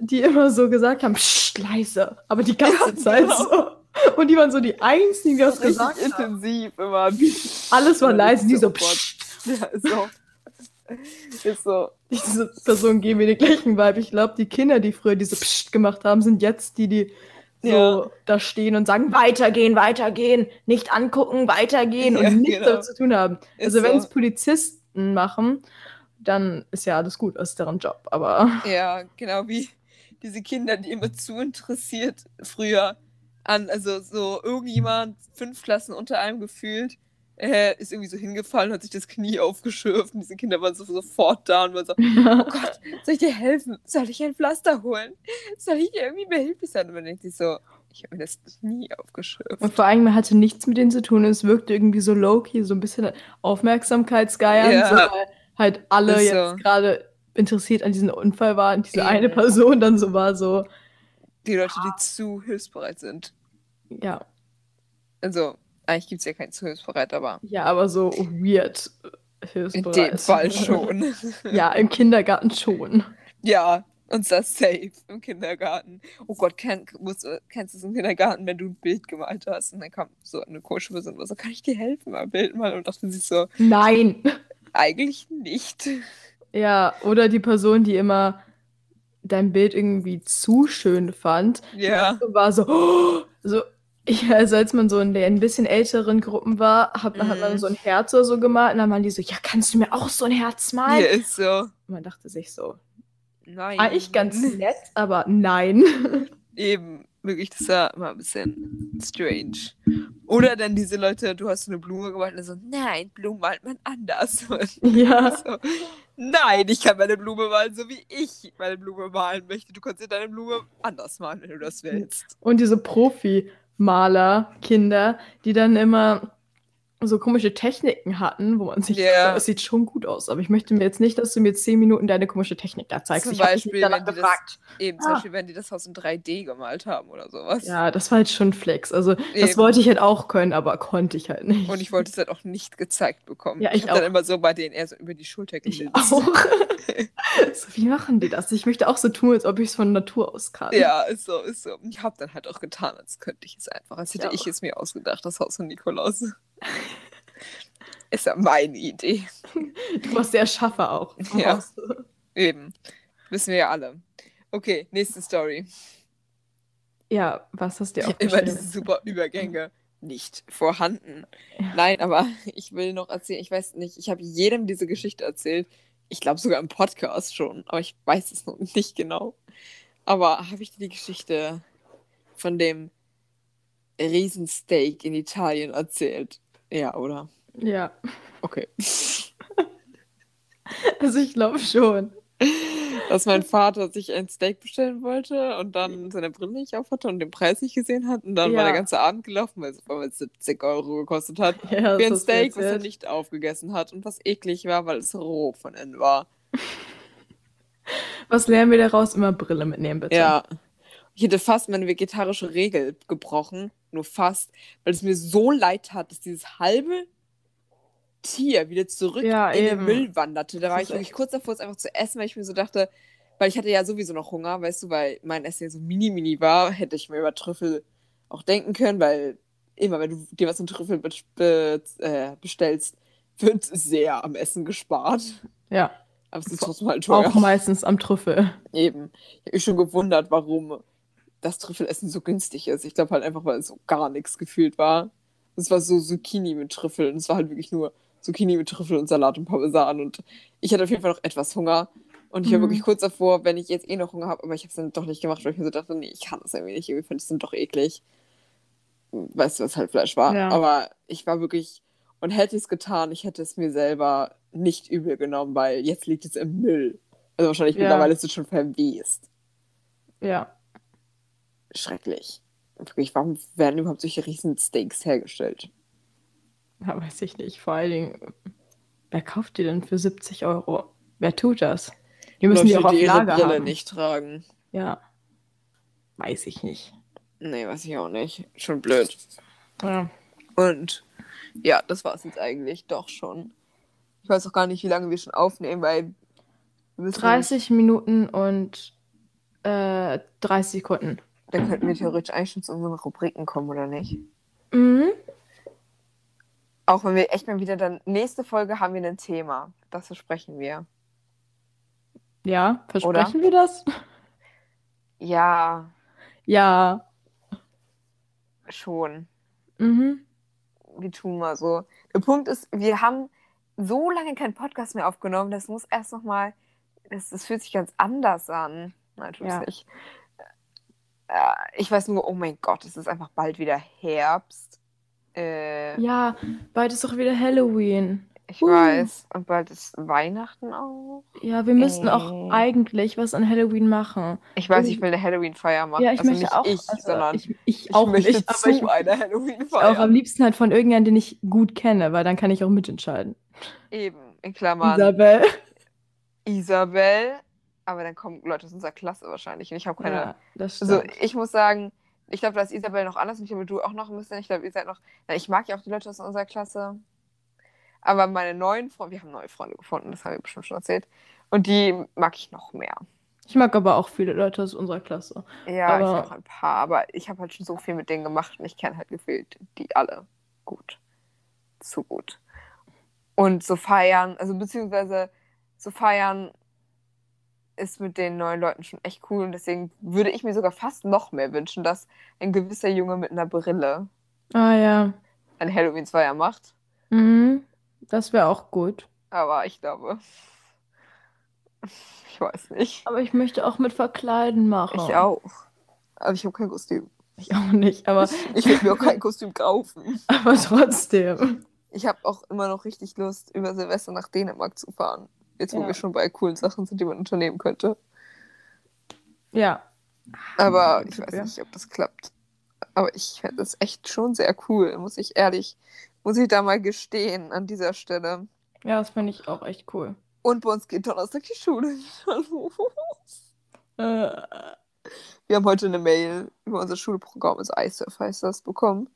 Speaker 1: die immer so gesagt haben, Psst, leise, aber die ganze
Speaker 2: Ja,
Speaker 1: Zeit
Speaker 2: genau.
Speaker 1: so. Und die waren so die einzigen, die das
Speaker 2: Richtig
Speaker 1: gesagt haben.
Speaker 2: intensiv immer.
Speaker 1: Alles war leise, die so. Psst.
Speaker 2: Ja, so. Ist so.
Speaker 1: Diese Personen geben mir den gleichen Vibe. Ich glaube, die Kinder, die früher diese Psst gemacht haben, sind jetzt die, die so
Speaker 2: Ja.
Speaker 1: da stehen und sagen, weitergehen, weitergehen, nicht angucken, weitergehen
Speaker 2: Ja,
Speaker 1: und nichts
Speaker 2: genau.
Speaker 1: damit zu tun haben.
Speaker 2: Ist
Speaker 1: also wenn
Speaker 2: so.
Speaker 1: es Polizisten machen, dann ist ja alles gut, das ist deren Job. Aber
Speaker 2: Ja, genau wie diese Kinder, die immer zu interessiert früher an, also so irgendjemand, fünf Klassen unter einem gefühlt, äh, ist irgendwie so hingefallen, hat sich das Knie aufgeschürft und diese Kinder waren so, sofort da und waren so, oh Gott, soll ich dir helfen? Soll ich ein Pflaster holen? Soll ich dir irgendwie behilflich sein? Und man denkt sich so, ich habe mir das Knie aufgeschürft.
Speaker 1: Und vor allem, man hatte nichts mit denen zu tun. Es wirkte irgendwie so low-key, so ein bisschen Aufmerksamkeitsgeiern.
Speaker 2: Ja.
Speaker 1: So, weil halt alle
Speaker 2: Ist
Speaker 1: jetzt
Speaker 2: so.
Speaker 1: gerade interessiert an diesem Unfall waren. Diese
Speaker 2: Eben.
Speaker 1: eine Person dann so war so,
Speaker 2: Die Leute, die zu hilfsbereit sind.
Speaker 1: ja,
Speaker 2: Also, eigentlich gibt es ja keinen hilfsbereit, aber
Speaker 1: ja, aber so weird äh,
Speaker 2: in
Speaker 1: hilfsbereit.
Speaker 2: dem Fall schon.
Speaker 1: ja, im Kindergarten schon.
Speaker 2: Ja, und das safe im Kindergarten. Oh Gott, kenn, musst, du- kennst du es im Kindergarten, wenn du ein Bild gemalt hast und dann kam so eine komische Person so, kann ich dir helfen, mal ein Bild malen? Und dachte sich so,
Speaker 1: Nein.
Speaker 2: eigentlich nicht.
Speaker 1: Ja, oder die Person, die immer dein Bild irgendwie zu schön fand,
Speaker 2: Ja,
Speaker 1: war so, oh, so ich, also als man so in den ein bisschen älteren Gruppen war, hat, man hat man
Speaker 2: Mhm.
Speaker 1: so ein Herz oder so gemalt und dann waren die so, ja, kannst du mir auch so ein Herz malen?
Speaker 2: hier ist so.
Speaker 1: Und man dachte sich so,
Speaker 2: Nein.
Speaker 1: eigentlich ganz nett, aber nein.
Speaker 2: Eben, wirklich, das war immer ein bisschen strange. Oder dann diese Leute, du hast so eine Blume gemalt und so, nein, Blumen malt man anders. Und
Speaker 1: ja.
Speaker 2: so, nein, ich kann meine Blume malen, so wie ich meine Blume malen möchte. Du kannst dir deine Blume anders malen, wenn du das willst.
Speaker 1: Und diese Profi-Maler, Kinder, die dann immer so komische Techniken hatten, wo man sich
Speaker 2: Ja.
Speaker 1: dachte, das sieht schon gut aus, aber ich möchte mir jetzt nicht, dass du mir zehn Minuten deine komische Technik da zeigst.
Speaker 2: Zum
Speaker 1: ich habe dich
Speaker 2: Beispiel, wenn die das-. Eben, zum
Speaker 1: Ah.
Speaker 2: Beispiel, wenn die das Haus in 3D gemalt haben oder sowas.
Speaker 1: Ja, das war halt schon Flex. Also, das
Speaker 2: Eben.
Speaker 1: wollte ich halt auch können, aber konnte ich halt nicht.
Speaker 2: Und ich wollte es halt auch nicht gezeigt bekommen.
Speaker 1: Ja, ich
Speaker 2: hab dann
Speaker 1: auch.
Speaker 2: immer so bei denen eher so über die Schulter
Speaker 1: Ich
Speaker 2: gelinst.
Speaker 1: auch. so, wie machen die das? Ich möchte auch so tun, als ob ich es von Natur aus kann.
Speaker 2: Ja, ist so, ist so. Ich habe dann halt auch getan, als könnte ich es einfach. Als hätte
Speaker 1: Ja.
Speaker 2: ich es mir ausgedacht, das Haus von Nikolaus. ist ja meine Idee.
Speaker 1: Du warst der Schaffer auch.
Speaker 2: Ja.
Speaker 1: Haus.
Speaker 2: Eben. Wissen wir ja alle. Okay, nächste Story.
Speaker 1: ja, was hast du
Speaker 2: Immer
Speaker 1: aufgestellt?
Speaker 2: diese super Übergänge nicht vorhanden.
Speaker 1: Ja.
Speaker 2: Nein, aber ich will noch erzählen, ich weiß nicht, ich habe jedem diese Geschichte erzählt. Ich glaube sogar im Podcast schon, aber ich weiß es noch nicht genau. Aber habe ich dir die Geschichte von dem Riesensteak in Italien erzählt? Ja, oder?
Speaker 1: Ja,
Speaker 2: Okay.
Speaker 1: also ich glaube schon.
Speaker 2: Dass mein Vater sich ein Steak bestellen wollte und dann seine Brille nicht auf hatte und den Preis nicht gesehen hat. Und dann war
Speaker 1: Ja.
Speaker 2: der ganze Abend gelaufen, weil es auf einmal 70 Euro gekostet hat.
Speaker 1: Ja,
Speaker 2: Für ein Steak, was er nicht aufgegessen hat und was eklig war, weil es roh von innen war.
Speaker 1: Was lernen wir daraus? Immer Brille mitnehmen, bitte.
Speaker 2: Ja. Ich hätte fast meine vegetarische Regel gebrochen, nur fast, weil es mir so leid tat, dass dieses halbe Tier wieder zurück
Speaker 1: Ja,
Speaker 2: in
Speaker 1: eben.
Speaker 2: den Müll wanderte. Da war ich wirklich kurz davor, es einfach zu essen, weil ich mir so dachte, weil ich hatte ja sowieso noch Hunger, weißt du, weil mein Essen ja so mini-mini war, hätte ich mir über Trüffel auch denken können, weil immer, wenn du dir was in Trüffel be be äh, bestellst, wird sehr am Essen gespart.
Speaker 1: Ja,
Speaker 2: Aber es ist trotzdem halt teuer.
Speaker 1: auch meistens am Trüffel.
Speaker 2: Eben. Ich habe mich schon gewundert, warum das Trüffelessen so günstig ist. Ich glaube halt einfach, weil es so gar nichts gefühlt war. Es war so Zucchini mit Trüffel und es war halt wirklich nur Zucchini mit Trüffel und Salat und Parmesan und ich hatte auf jeden Fall noch etwas Hunger. Und ich war
Speaker 1: Mhm.
Speaker 2: wirklich kurz davor, wenn ich jetzt eh noch Hunger habe, aber ich habe es dann doch nicht gemacht, weil ich mir so dachte, nee, ich kann das irgendwie nicht. Irgendwie fand ich es dann doch eklig. Weißt du, was halt Fleisch war.
Speaker 1: Ja.
Speaker 2: Aber ich war wirklich, und hätte ich es getan, ich hätte es mir selber nicht übel genommen, weil jetzt liegt es im Müll. Also wahrscheinlich
Speaker 1: Ja.
Speaker 2: mittlerweile ist es schon verwest.
Speaker 1: Ja.
Speaker 2: Schrecklich. Wirklich, warum werden überhaupt solche riesen Steaks hergestellt?
Speaker 1: ja, weiß ich nicht. Vor allen Dingen, wer kauft die denn für 70 Euro? Wer tut das? Die müssen die auch
Speaker 2: Leute,
Speaker 1: auf
Speaker 2: die ihre
Speaker 1: Lager
Speaker 2: Brille
Speaker 1: haben.
Speaker 2: nicht tragen.
Speaker 1: Ja. Weiß ich nicht.
Speaker 2: Nee, weiß ich auch nicht. Schon blöd.
Speaker 1: Ja.
Speaker 2: Und ja, das war es jetzt eigentlich doch schon. Ich weiß auch gar nicht, wie lange wir schon aufnehmen, weil wir müssen
Speaker 1: 30 Minuten und äh, 30 Sekunden.
Speaker 2: Dann könnten wir theoretisch eigentlich schon zu unseren Rubriken kommen, oder nicht?
Speaker 1: Mhm.
Speaker 2: Auch wenn wir echt mal wieder dann. Nächste Folge haben wir ein Thema. Das versprechen wir.
Speaker 1: Ja, versprechen wir das?
Speaker 2: Ja,
Speaker 1: Ja.
Speaker 2: schon.
Speaker 1: Mhm.
Speaker 2: Wir tun mal so. Der Punkt ist, wir haben so lange keinen Podcast mehr aufgenommen. Das muss erst nochmal. Das, das fühlt sich ganz anders an. Nein, tut's
Speaker 1: Ja.
Speaker 2: Äh, ich weiß nur, oh mein Gott, es ist einfach bald wieder Herbst. Äh,
Speaker 1: Ja, bald ist doch wieder Halloween.
Speaker 2: ich
Speaker 1: Uh.
Speaker 2: weiß. Und bald ist Weihnachten auch.
Speaker 1: Ja, wir müssten auch
Speaker 2: Äh.
Speaker 1: eigentlich was an Halloween machen.
Speaker 2: Ich weiß,
Speaker 1: Oh.
Speaker 2: ich will eine Halloween-Feier machen.
Speaker 1: Ja, ich
Speaker 2: also
Speaker 1: möchte
Speaker 2: nicht
Speaker 1: auch.
Speaker 2: ich,
Speaker 1: also,
Speaker 2: sondern
Speaker 1: ich, ich
Speaker 2: ich
Speaker 1: auch
Speaker 2: möchte
Speaker 1: nicht,
Speaker 2: zu
Speaker 1: aber ich
Speaker 2: einer
Speaker 1: auch
Speaker 2: Halloween-Feier.
Speaker 1: am liebsten halt von irgendjemandem, den ich gut kenne, weil dann kann ich auch mitentscheiden.
Speaker 2: Eben, in Klammern.
Speaker 1: Isabel.
Speaker 2: Isabel. Aber dann kommen Leute aus unserer Klasse wahrscheinlich. Und ich habe keine.
Speaker 1: Ja, das
Speaker 2: also
Speaker 1: stimmt.
Speaker 2: ich muss sagen, ich glaube, da ist Isabel noch anders und ich glaube, du auch noch ein bisschen. Ich glaube, ihr seid noch. Na, ich mag ja auch die Leute aus unserer Klasse. Aber meine neuen Freunde, wir haben neue Freunde gefunden, das haben wir bestimmt schon erzählt. Und die mag ich noch mehr.
Speaker 1: Ich mag aber auch viele Leute aus unserer Klasse.
Speaker 2: Ja,
Speaker 1: Aber-
Speaker 2: ich auch ein paar, aber ich habe halt schon so viel mit denen gemacht und ich kenne halt gefühlt die alle gut. Zu gut. Und so feiern, also beziehungsweise so feiern ist mit den neuen Leuten schon echt cool und deswegen würde ich mir sogar fast noch mehr wünschen, dass ein gewisser Junge mit einer Brille
Speaker 1: Ah ja.
Speaker 2: eine Halloween-Feier macht.
Speaker 1: Mhm. Das wäre auch gut.
Speaker 2: Aber ich glaube, ich weiß nicht.
Speaker 1: Aber ich möchte auch mit Verkleiden machen.
Speaker 2: Ich auch. Aber ich habe kein Kostüm.
Speaker 1: Ich auch nicht, aber,
Speaker 2: Ich will mir auch kein Kostüm kaufen.
Speaker 1: aber trotzdem.
Speaker 2: Ich habe auch immer noch richtig Lust, über Silvester nach Dänemark zu fahren. Jetzt, wo
Speaker 1: Ja.
Speaker 2: wir schon bei coolen Sachen sind, die man unternehmen könnte.
Speaker 1: Ja.
Speaker 2: Aber ich weiß nicht, ob das klappt. Aber ich fände das echt schon sehr cool, muss ich ehrlich, muss ich da mal gestehen an dieser Stelle.
Speaker 1: Ja, das finde ich auch echt cool.
Speaker 2: Und bei uns geht Donnerstag die Schule wieder los.
Speaker 1: Äh,
Speaker 2: Wir haben heute eine Mail über unser Schulprogramm, also iSurf heißt das, bekommen.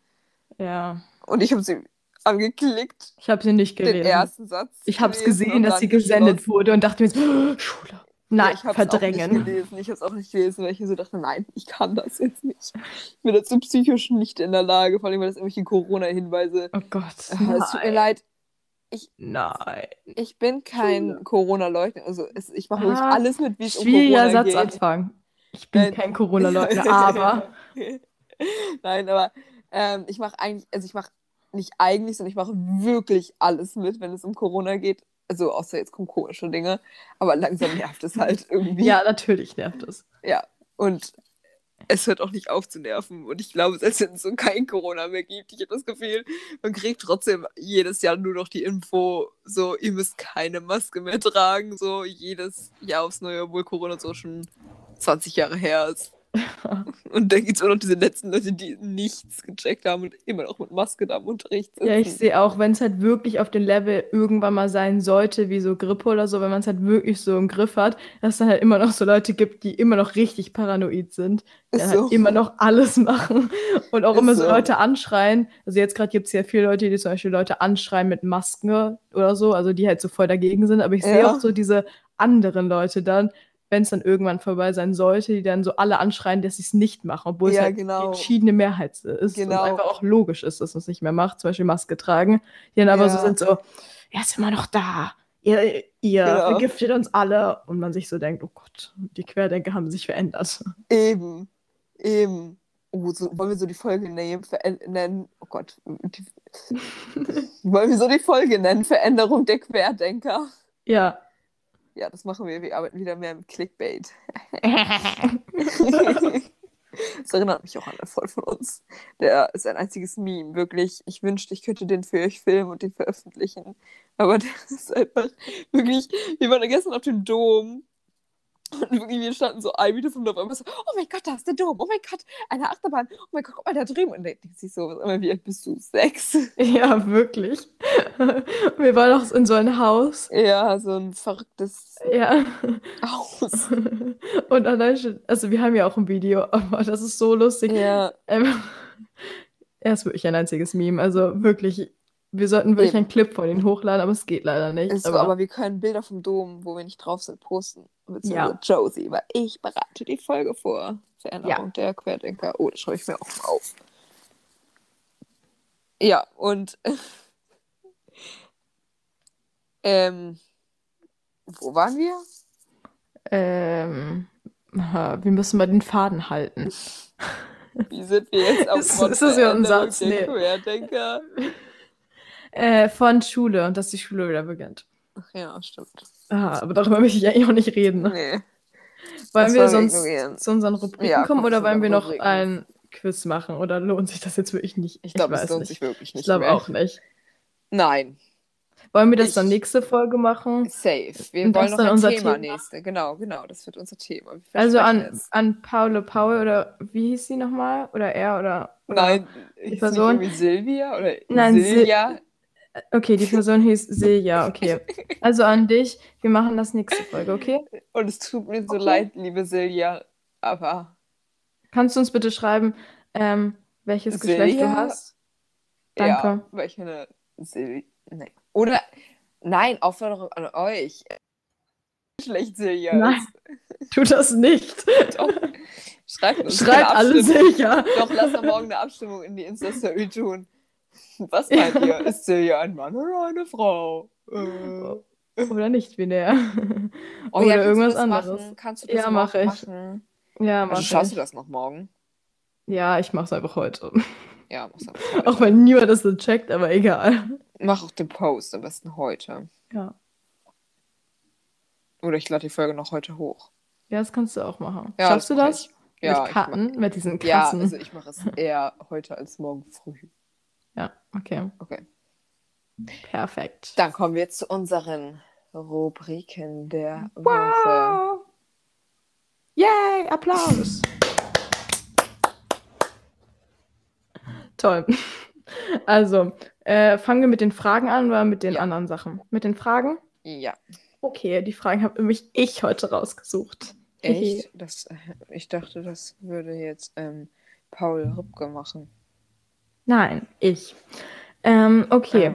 Speaker 1: ja.
Speaker 2: Und ich habe sie angeklickt,
Speaker 1: Ich habe sie nicht
Speaker 2: den
Speaker 1: gelesen.
Speaker 2: ersten Satz.
Speaker 1: Ich habe es gesehen, dass sie gesendet
Speaker 2: geschlossen.
Speaker 1: wurde und dachte mir so, oh, Schule. Nein,
Speaker 2: Ja, ich hab's Auch nicht
Speaker 1: verdrängen.
Speaker 2: gelesen. Ich habe es auch nicht gelesen, weil ich mir so dachte, nein, ich kann das jetzt nicht. Ich bin dazu psychisch nicht in der Lage, vor allem, weil das irgendwelche Corona-Hinweise.
Speaker 1: Oh Gott.
Speaker 2: Ah, Es tut mir leid,
Speaker 1: Nein.
Speaker 2: ich bin kein Corona-Leugner. Also es, ich mache wirklich
Speaker 1: Ah,
Speaker 2: alles mit, wie es um
Speaker 1: Schwieriger
Speaker 2: Corona geht.
Speaker 1: Satzanfang. Ich bin
Speaker 2: Nein.
Speaker 1: kein Corona-Leugner, aber
Speaker 2: Nein, aber ähm, ich mache eigentlich, also ich mache nicht eigentlich, sondern ich mache wirklich alles mit, wenn es um Corona geht. Also außer jetzt kommen komische Dinge. Aber langsam nervt es halt irgendwie.
Speaker 1: ja, natürlich nervt es.
Speaker 2: Ja, und es hört auch nicht auf zu nerven. Und ich glaube, selbst wenn es so kein Corona mehr gibt, ich habe das Gefühl, man kriegt trotzdem jedes Jahr nur noch die Info, so, ihr müsst keine Maske mehr tragen, so jedes Jahr aufs Neue, obwohl Corona so schon 20 Jahre her ist. Und dann gibt es auch noch diese letzten Leute, die nichts gecheckt haben und immer noch mit Maske da im Unterricht sitzen.
Speaker 1: Ja, ich sehe auch, wenn es halt wirklich auf dem Level irgendwann mal sein sollte, wie so Grippe oder so, wenn man es halt wirklich so im Griff hat, dass es dann halt immer noch so Leute gibt, die immer noch richtig paranoid sind, die halt
Speaker 2: so.
Speaker 1: immer noch alles machen und auch
Speaker 2: Ist
Speaker 1: immer so
Speaker 2: so.
Speaker 1: Leute anschreien. Also jetzt gerade gibt es ja viele Leute, die zum Beispiel Leute anschreien mit Masken oder so, also die halt so voll dagegen sind, aber ich sehe
Speaker 2: Ja.
Speaker 1: auch so diese anderen Leute dann, wenn es dann irgendwann vorbei sein sollte, die dann so alle anschreien, dass sie es nicht machen, obwohl es
Speaker 2: Ja,
Speaker 1: halt
Speaker 2: genau.
Speaker 1: die entschiedene Mehrheit ist
Speaker 2: Genau.
Speaker 1: und einfach auch logisch ist, dass man es nicht mehr macht, zum Beispiel Maske tragen, die dann aber so
Speaker 2: Ja.
Speaker 1: sind so, er ist immer noch da, ihr, ihr
Speaker 2: Genau.
Speaker 1: vergiftet uns alle und man sich so denkt, oh Gott, die Querdenker haben sich verändert.
Speaker 2: Eben. Eben. Oh, so, wollen wir so die Folge nennen? Oh Gott. Die, wollen wir so die Folge nennen? Veränderung der Querdenker.
Speaker 1: Ja.
Speaker 2: Ja, das machen wir. Wir arbeiten wieder mehr mit Clickbait. Das erinnert mich auch an einen Freund von uns. Der ist ein einziges Meme, wirklich. Ich wünschte, ich könnte den für euch filmen und den veröffentlichen. Aber der ist einfach wirklich. Wir waren gestern auf dem Dom. Und wirklich, wir standen so ein Meter von da auf einmal so, oh mein Gott, da ist der Dom, oh mein Gott, eine Achterbahn, oh mein Gott, guck mal da drüben. Und der denkt sich so, immer wie alt bist du? Sechs?
Speaker 1: ja, wirklich. Wir waren auch in so ein Haus.
Speaker 2: Ja, so ein verrücktes
Speaker 1: Ja.
Speaker 2: Haus.
Speaker 1: Und allein schon, also wir haben ja auch ein Video, aber das ist so lustig.
Speaker 2: Ja,
Speaker 1: Ähm, er ist wirklich ein einziges Meme. Also wirklich, wir sollten wirklich
Speaker 2: Eben.
Speaker 1: einen Clip von ihm hochladen, aber es geht leider nicht.
Speaker 2: so,
Speaker 1: aber,
Speaker 2: aber wir können Bilder vom Dom, wo wir nicht drauf sind, posten. Beziehungsweise
Speaker 1: Ja.
Speaker 2: Josie, weil ich bereite die Folge vor. Veränderung der Querdenker. Oh, das schreibe ich mir auch mal auf. Ja, und Ähm, wo waren wir?
Speaker 1: Ähm, wir müssen mal den Faden halten.
Speaker 2: Wie sind wir jetzt auf
Speaker 1: Ist- ist das ja ein Satz? Nee.
Speaker 2: Querdenker?
Speaker 1: Äh, von Schule und dass die Schule wieder beginnt.
Speaker 2: Ach ja, stimmt.
Speaker 1: Ah, aber darüber möchte ich eigentlich auch nicht reden.
Speaker 2: Nee.
Speaker 1: Wollen
Speaker 2: das
Speaker 1: wir sonst
Speaker 2: ignorieren.
Speaker 1: zu unseren Rubriken
Speaker 2: Ja,
Speaker 1: kommen
Speaker 2: komm
Speaker 1: oder wollen wir noch
Speaker 2: Rubriken.
Speaker 1: ein Quiz machen? Oder lohnt sich das jetzt wirklich nicht?
Speaker 2: Ich glaube, es lohnt
Speaker 1: nicht.
Speaker 2: sich wirklich nicht.
Speaker 1: Ich glaube auch nicht.
Speaker 2: Nein,
Speaker 1: Wollen wir das
Speaker 2: Ich-
Speaker 1: dann nächste Folge machen?
Speaker 2: safe. Wir
Speaker 1: Und das
Speaker 2: wollen noch
Speaker 1: dann unser
Speaker 2: Thema,
Speaker 1: Thema?
Speaker 2: nächste. Genau, genau, das wird unser Thema. Wir
Speaker 1: Also an,
Speaker 2: es.
Speaker 1: an Paule Paul oder wie hieß sie nochmal? Oder er oder. oder
Speaker 2: Nein, ist
Speaker 1: Person-
Speaker 2: Silvia oder
Speaker 1: Nein, Sil-
Speaker 2: Silja?
Speaker 1: Okay, die Person hieß Silja, okay. Also an dich, wir machen das nächste Folge, okay?
Speaker 2: Und es tut mir so
Speaker 1: Okay.
Speaker 2: leid, liebe Silja, aber
Speaker 1: Kannst du uns bitte schreiben, ähm, welches Geschlecht du
Speaker 2: Silja?
Speaker 1: hast? Danke.
Speaker 2: ja, eine Silja. Nee. Oder, nein, Aufforderung an euch. Schlecht Silja.
Speaker 1: Nein. Tu das nicht.
Speaker 2: Doch. Schreibt uns
Speaker 1: Schreibt alle. Silja.
Speaker 2: Doch, lass doch morgen eine Abstimmung in die Insta-Story tun. Was meint ihr? Ist Silja ein Mann oder eine Frau? Äh.
Speaker 1: Oder nicht binär.
Speaker 2: Oh
Speaker 1: Oder
Speaker 2: ja, du
Speaker 1: irgendwas
Speaker 2: das
Speaker 1: anderes.
Speaker 2: Machen? Kannst du das
Speaker 1: Ja, mache ich.
Speaker 2: machen?
Speaker 1: Ja, mach
Speaker 2: Also schaust
Speaker 1: ich.
Speaker 2: du das noch morgen?
Speaker 1: Ja, ich mach's einfach heute.
Speaker 2: Ja, mach's einfach heute.
Speaker 1: Auch wenn niemand das so checkt, aber egal.
Speaker 2: Mach auch den Post am besten heute.
Speaker 1: Ja.
Speaker 2: Oder ich lade die Folge noch heute hoch.
Speaker 1: Ja, das kannst du auch machen.
Speaker 2: Ja,
Speaker 1: Schaffst du
Speaker 2: mach
Speaker 1: das?
Speaker 2: ich. Ja,
Speaker 1: Mit
Speaker 2: ich
Speaker 1: Karten? Mit diesen
Speaker 2: mach, ja, also ich mache es eher heute als morgen früh.
Speaker 1: Okay.
Speaker 2: Okay.
Speaker 1: Perfekt.
Speaker 2: Dann kommen wir zu unseren Rubriken der Woche.
Speaker 1: Wow! Yay, Applaus! Toll. Also, äh, fangen wir mit den Fragen an oder mit den
Speaker 2: Ja.
Speaker 1: anderen Sachen? Mit den Fragen?
Speaker 2: Ja,
Speaker 1: Okay, die Fragen habe nämlich ich heute rausgesucht.
Speaker 2: echt? Das, äh, ich dachte, das würde jetzt ähm, Paul Rübke machen.
Speaker 1: Nein, ich. Ähm, okay.
Speaker 2: Ähm,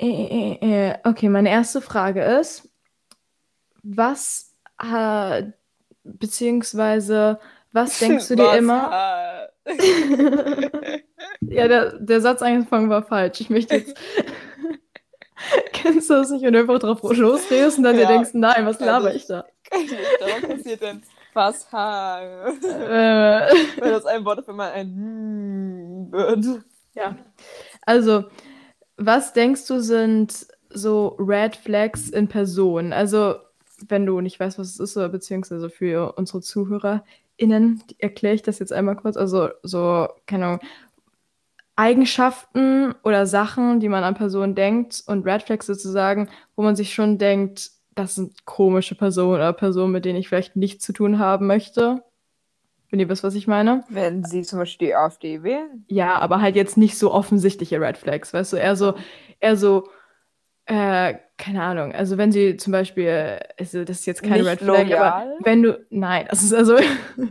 Speaker 1: Äh, äh, äh, okay, meine erste Frage ist, was, äh, beziehungsweise, was denkst du dir
Speaker 2: was,
Speaker 1: immer?
Speaker 2: äh,
Speaker 1: Ja, der, der Satz angefangen war falsch. Ich möchte jetzt. Kennst du das nicht, wenn du einfach drauf losredest und dann dir
Speaker 2: Ja,
Speaker 1: denkst, nein, was laber
Speaker 2: ich.
Speaker 1: da?
Speaker 2: Darauf passiert dann was.
Speaker 1: Äh,
Speaker 2: Wenn das ein Wort auf einmal ein wird.
Speaker 1: ja. Also, was denkst du sind so Red Flags in Person? Also, wenn du nicht weißt, was es ist, oder beziehungsweise für unsere ZuhörerInnen, erkläre ich das jetzt einmal kurz. Also, so, keine Ahnung, Eigenschaften oder Sachen, die man an Personen denkt und Red Flags sozusagen, wo man sich schon denkt, das sind komische Personen oder Personen, mit denen ich vielleicht nichts zu tun haben möchte. Wenn ihr wisst, was ich meine.
Speaker 2: Wenn sie zum Beispiel die AfD wählen.
Speaker 1: Ja, aber halt jetzt nicht so offensichtliche Red Flags, weißt du, eher so, eher so, äh, keine Ahnung, also wenn sie zum Beispiel, also das ist jetzt kein
Speaker 2: Nicht
Speaker 1: Red Flag,
Speaker 2: loyal?
Speaker 1: aber wenn du, nein, das ist also,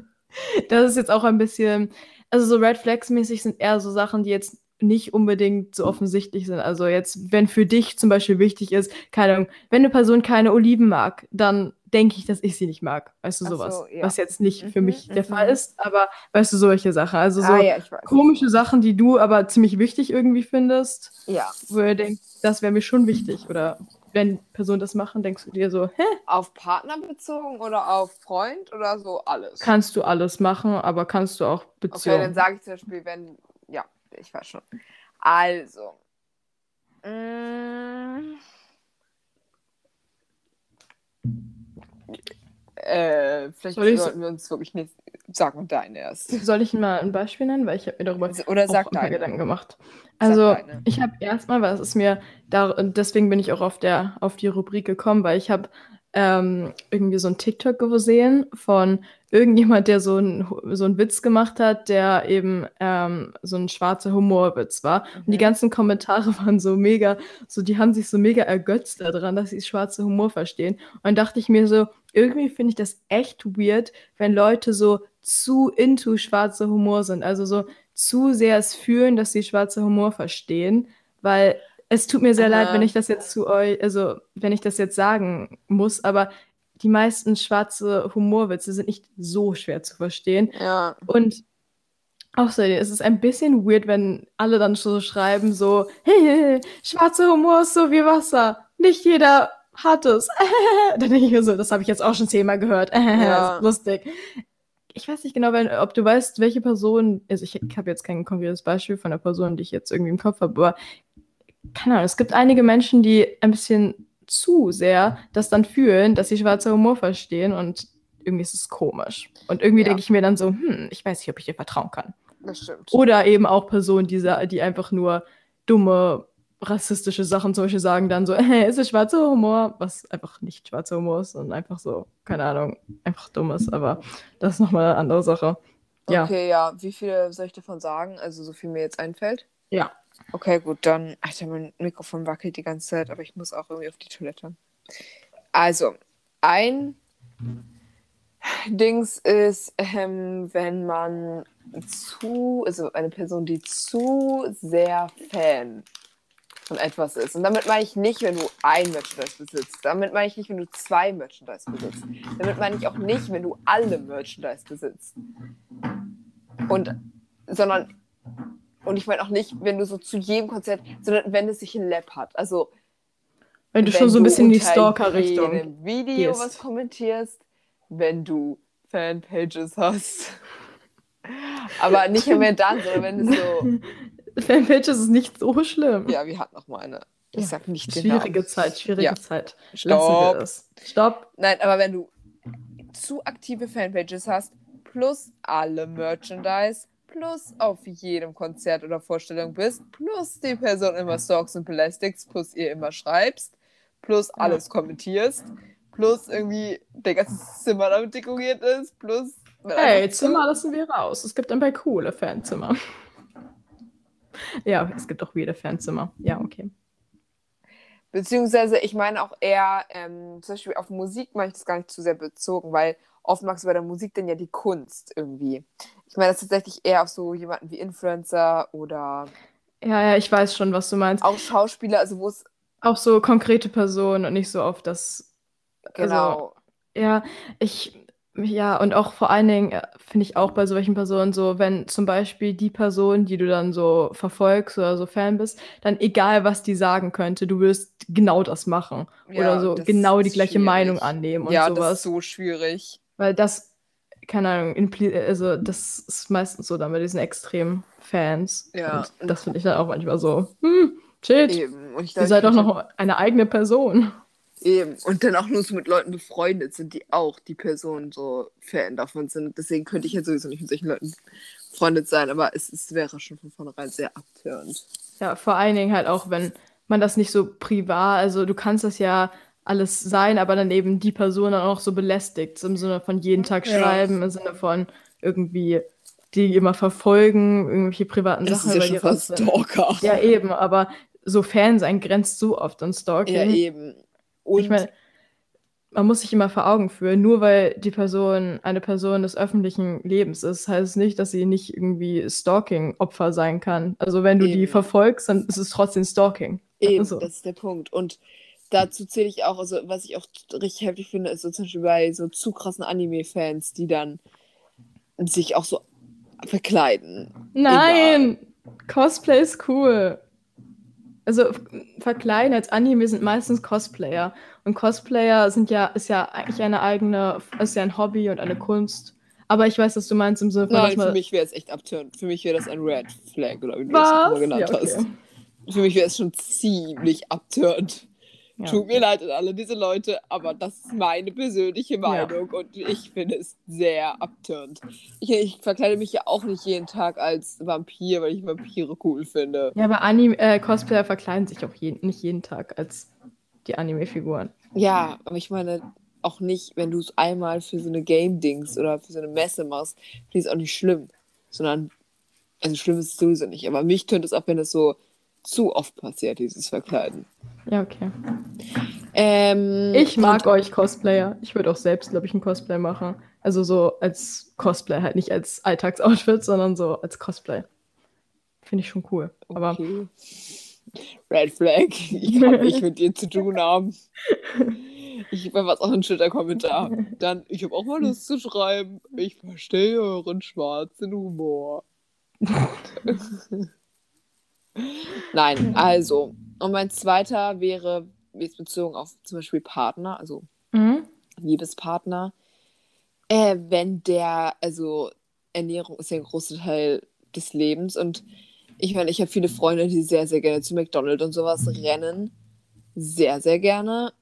Speaker 1: das ist jetzt auch ein bisschen, also so Red Flags mäßig sind eher so Sachen, die jetzt nicht unbedingt so offensichtlich sind. Also jetzt, wenn für dich zum Beispiel wichtig ist, keine Ahnung, wenn eine Person keine Oliven mag, dann denke ich, dass ich sie nicht mag. Weißt du,
Speaker 2: Ach so,
Speaker 1: sowas.
Speaker 2: ja.
Speaker 1: Was jetzt nicht für
Speaker 2: Mhm,
Speaker 1: mich der
Speaker 2: mhm.
Speaker 1: Fall ist, aber weißt du, solche Sachen. Also so
Speaker 2: ah, ja,
Speaker 1: komische Sachen, die du aber ziemlich wichtig irgendwie findest,
Speaker 2: Ja.
Speaker 1: wo ihr denkt, das wäre mir schon wichtig. Oder wenn Personen das machen, denkst du dir so, hä,
Speaker 2: Auf Partner bezogen oder auf Freund oder so alles?
Speaker 1: kannst du alles machen, aber kannst du auch
Speaker 2: okay, dann sage ich zum Beispiel, wenn. Ich weiß schon. Also. Mm, äh, vielleicht
Speaker 1: Soll ich so-
Speaker 2: sollten wir uns wirklich nicht. Sag deine erst.
Speaker 1: Soll ich mal ein Beispiel nennen? Weil ich habe mir darüber
Speaker 2: Oder
Speaker 1: auch
Speaker 2: sag
Speaker 1: ein paar
Speaker 2: deine.
Speaker 1: Gedanken gemacht. Also ich habe erstmal, weil es ist mir da und deswegen bin ich auch auf der auf die Rubrik gekommen, weil ich habe ähm, irgendwie so ein TikTok gesehen von irgendjemand, der so ein so einen Witz gemacht hat, der eben ähm, so ein schwarzer Humorwitz war. Und die ganzen Kommentare waren so mega, so die haben sich so mega ergötzt daran, dass sie schwarze Humor verstehen. Und dann dachte ich mir so, irgendwie finde ich das echt weird, wenn Leute so zu into schwarzer Humor sind, also so zu sehr es fühlen, dass sie schwarzer Humor verstehen, weil es tut mir sehr leid,
Speaker 2: Aha.
Speaker 1: wenn ich das jetzt zu euch, also wenn ich das jetzt sagen muss, aber die meisten schwarze Humorwitze sind nicht so schwer zu verstehen.
Speaker 2: Ja.
Speaker 1: Und außerdem ist es ein bisschen weird, wenn alle dann so schreiben, so, hey, schwarzer Humor ist so wie Wasser. nicht jeder hat es. Dann denke ich mir so, das habe ich jetzt auch schon zehnmal gehört.
Speaker 2: Ja.
Speaker 1: Lustig. Ich weiß nicht genau, wenn, ob du weißt, welche Person, also ich, ich habe jetzt kein konkretes Beispiel von der Person, die ich jetzt irgendwie im Kopf habe, aber keine Ahnung, es gibt einige Menschen, die ein bisschen zu sehr das dann fühlen, dass sie schwarzer Humor verstehen und irgendwie ist es komisch. Und irgendwie
Speaker 2: Ja.
Speaker 1: denke ich mir dann so, hm, ich weiß nicht, ob ich dir vertrauen kann.
Speaker 2: Das stimmt.
Speaker 1: Oder eben auch Personen, die, die einfach nur dumme, rassistische Sachen zum Beispiel sagen, dann so, hey, ist es schwarzer Humor? Was einfach nicht schwarzer Humor ist und einfach so, keine Ahnung, einfach dumm ist. Aber das ist nochmal eine andere Sache. Ja.
Speaker 2: Okay, ja. Wie viele soll ich davon sagen? Also, so viel mir jetzt einfällt?
Speaker 1: Ja.
Speaker 2: Okay, gut, dann. Alter, mein Mikrofon wackelt die ganze Zeit, aber ich muss auch irgendwie auf die Toilette. Also, ein Dings ist, ähm, wenn man zu, also eine Person, die zu sehr Fan von etwas ist. Und damit meine ich nicht, wenn du ein Merchandise besitzt. Damit meine ich nicht, wenn du zwei Merchandise besitzt. Damit meine ich auch nicht, wenn du alle Merchandise besitzt. Und, sondern, und ich meine auch nicht, wenn du so zu jedem Konzert, sondern wenn es sich in Lab hat. Also,
Speaker 1: Wenn du
Speaker 2: wenn
Speaker 1: schon so ein bisschen in die Stalker-Richtung.
Speaker 2: jedem Video
Speaker 1: gehst.
Speaker 2: was kommentierst, wenn du Fanpages hast. Aber nicht mehr dann, sondern wenn es so.
Speaker 1: Fanpages ist nicht so schlimm.
Speaker 2: Ja, wir hatten noch mal eine. Ich
Speaker 1: Ja,
Speaker 2: sag nicht
Speaker 1: Schwierige
Speaker 2: Namen.
Speaker 1: Zeit, schwierige
Speaker 2: Ja.
Speaker 1: Zeit.
Speaker 2: Stopp.
Speaker 1: Stopp.
Speaker 2: Nein, aber wenn du zu aktive Fanpages hast, plus alle Merchandise, plus auf jedem Konzert oder Vorstellung bist, plus die Person immer stalks und belästigst, plus ihr immer schreibst, plus alles kommentierst, plus irgendwie der ganze Zimmer damit dekoriert ist, plus.
Speaker 1: Hey, Zimmer lassen wir raus. Es gibt ein paar coole Fanzimmer. ja, es gibt auch weirde Fanzimmer. Ja, okay.
Speaker 2: Beziehungsweise, ich meine auch eher, ähm, zum Beispiel auf Musik mache ich das gar nicht zu sehr bezogen, weil oft magst du bei der Musik dann ja die Kunst irgendwie. Ich meine das tatsächlich eher auf so jemanden wie Influencer oder
Speaker 1: Ja, ja, ich weiß schon, was du meinst.
Speaker 2: auch Schauspieler, also wo es
Speaker 1: Auch so konkrete Personen und nicht so auf das.
Speaker 2: genau.
Speaker 1: Ja, ich. Ja, und auch vor allen Dingen äh, finde ich auch bei solchen Personen so, wenn zum Beispiel die Person, die du dann so verfolgst oder so Fan bist, dann egal, was die sagen könnte, du wirst genau das machen.
Speaker 2: Ja,
Speaker 1: oder so
Speaker 2: das
Speaker 1: genau die
Speaker 2: ist
Speaker 1: gleiche
Speaker 2: schwierig.
Speaker 1: Meinung annehmen und
Speaker 2: ja, das
Speaker 1: sowas.
Speaker 2: ist so schwierig.
Speaker 1: Weil das, keine Ahnung, also das ist meistens so dann bei diesen extremen Fans.
Speaker 2: Ja.
Speaker 1: Und das finde ich dann auch manchmal so, hm, shit,
Speaker 2: Eben. Und ich
Speaker 1: ihr seid doch noch eine eigene Person.
Speaker 2: Eben. Und dann auch nur so mit Leuten befreundet sind, die auch die Personen so Fan davon sind. Deswegen könnte ich ja sowieso nicht mit solchen Leuten befreundet sein, aber es, es wäre schon von vornherein sehr abtörend.
Speaker 1: Ja, vor allen Dingen halt auch, wenn man das nicht so privat, also du kannst das ja alles sein, aber dann eben die Person dann auch so belästigt, im Sinne von jeden Tag
Speaker 2: Ja.
Speaker 1: schreiben, im Sinne von irgendwie die immer verfolgen, irgendwelche privaten
Speaker 2: Das
Speaker 1: Sachen
Speaker 2: ist ja
Speaker 1: über
Speaker 2: schon
Speaker 1: die
Speaker 2: fast. Stalker.
Speaker 1: Ja, eben, aber so Fan sein grenzt so oft an Stalking.
Speaker 2: Ja, eben. Und
Speaker 1: Ich meine, man muss sich immer vor Augen führen, nur weil die Person eine Person des öffentlichen Lebens ist, heißt es nicht, dass sie nicht irgendwie Stalking-Opfer sein kann. Also wenn du die
Speaker 2: Eben.
Speaker 1: verfolgst, dann ist es trotzdem Stalking.
Speaker 2: Eben,
Speaker 1: Also.
Speaker 2: das ist der Punkt. Und dazu zähle ich auch, also was ich auch richtig heftig finde, ist so zum Beispiel bei so zu krassen Anime-Fans, die dann sich auch so verkleiden.
Speaker 1: Nein! Cosplay ist cool. Also verkleiden als Anime sind meistens Cosplayer. Und Cosplayer sind ja, ist ja eigentlich eine eigene, ist ja ein Hobby und eine Kunst. Aber ich weiß, was du meinst im Sinne von, dass
Speaker 2: Nein, für mich wäre es echt abtörend. Für mich wäre das ein Red Flag, oder wie du immer
Speaker 1: Was?
Speaker 2: genannt
Speaker 1: Ja, okay.
Speaker 2: hast. Für mich wäre es schon ziemlich abtörend.
Speaker 1: Ja.
Speaker 2: Tut mir leid an alle diese Leute, aber das ist meine persönliche Meinung und ich finde es sehr abtörend. Ich, ich verkleide mich ja auch nicht jeden Tag als Vampir, weil ich Vampire cool finde.
Speaker 1: Ja, aber Anime, äh, Cosplayer verkleiden sich auch jeden, nicht jeden Tag als die Anime-Figuren.
Speaker 2: Ja, aber ich meine auch nicht, wenn du es einmal für so eine Game-Dings oder für so eine Messe machst, finde ich es auch nicht schlimm. Sondern, also schlimm ist es sowieso nicht. Aber mich tönt es ab, wenn es so zu oft passiert, dieses Verkleiden.
Speaker 1: Ja, okay.
Speaker 2: Ähm,
Speaker 1: Ich mag euch Cosplayer. Ich würde auch selbst, glaube ich, ein Cosplay machen. Also so als Cosplay, halt nicht als Alltagsoutfit, sondern so als Cosplay. Finde ich schon cool. Aber
Speaker 2: Okay. Red Flag. Ich kann nicht mit dir zu tun haben. Ich was auch ein schöner Kommentar. Dann, ich habe auch mal Lust zu schreiben. Ich verstehe euren schwarzen Humor. Nein, also. Und mein zweiter wäre, jetzt bezogen auf zum Beispiel Partner, also
Speaker 1: Mhm.
Speaker 2: Liebespartner, äh, wenn der, also Ernährung ist ja ein großer Teil des Lebens und ich meine, ich habe viele Freunde, die sehr, sehr gerne zu McDonald's und sowas rennen. Sehr, sehr gerne.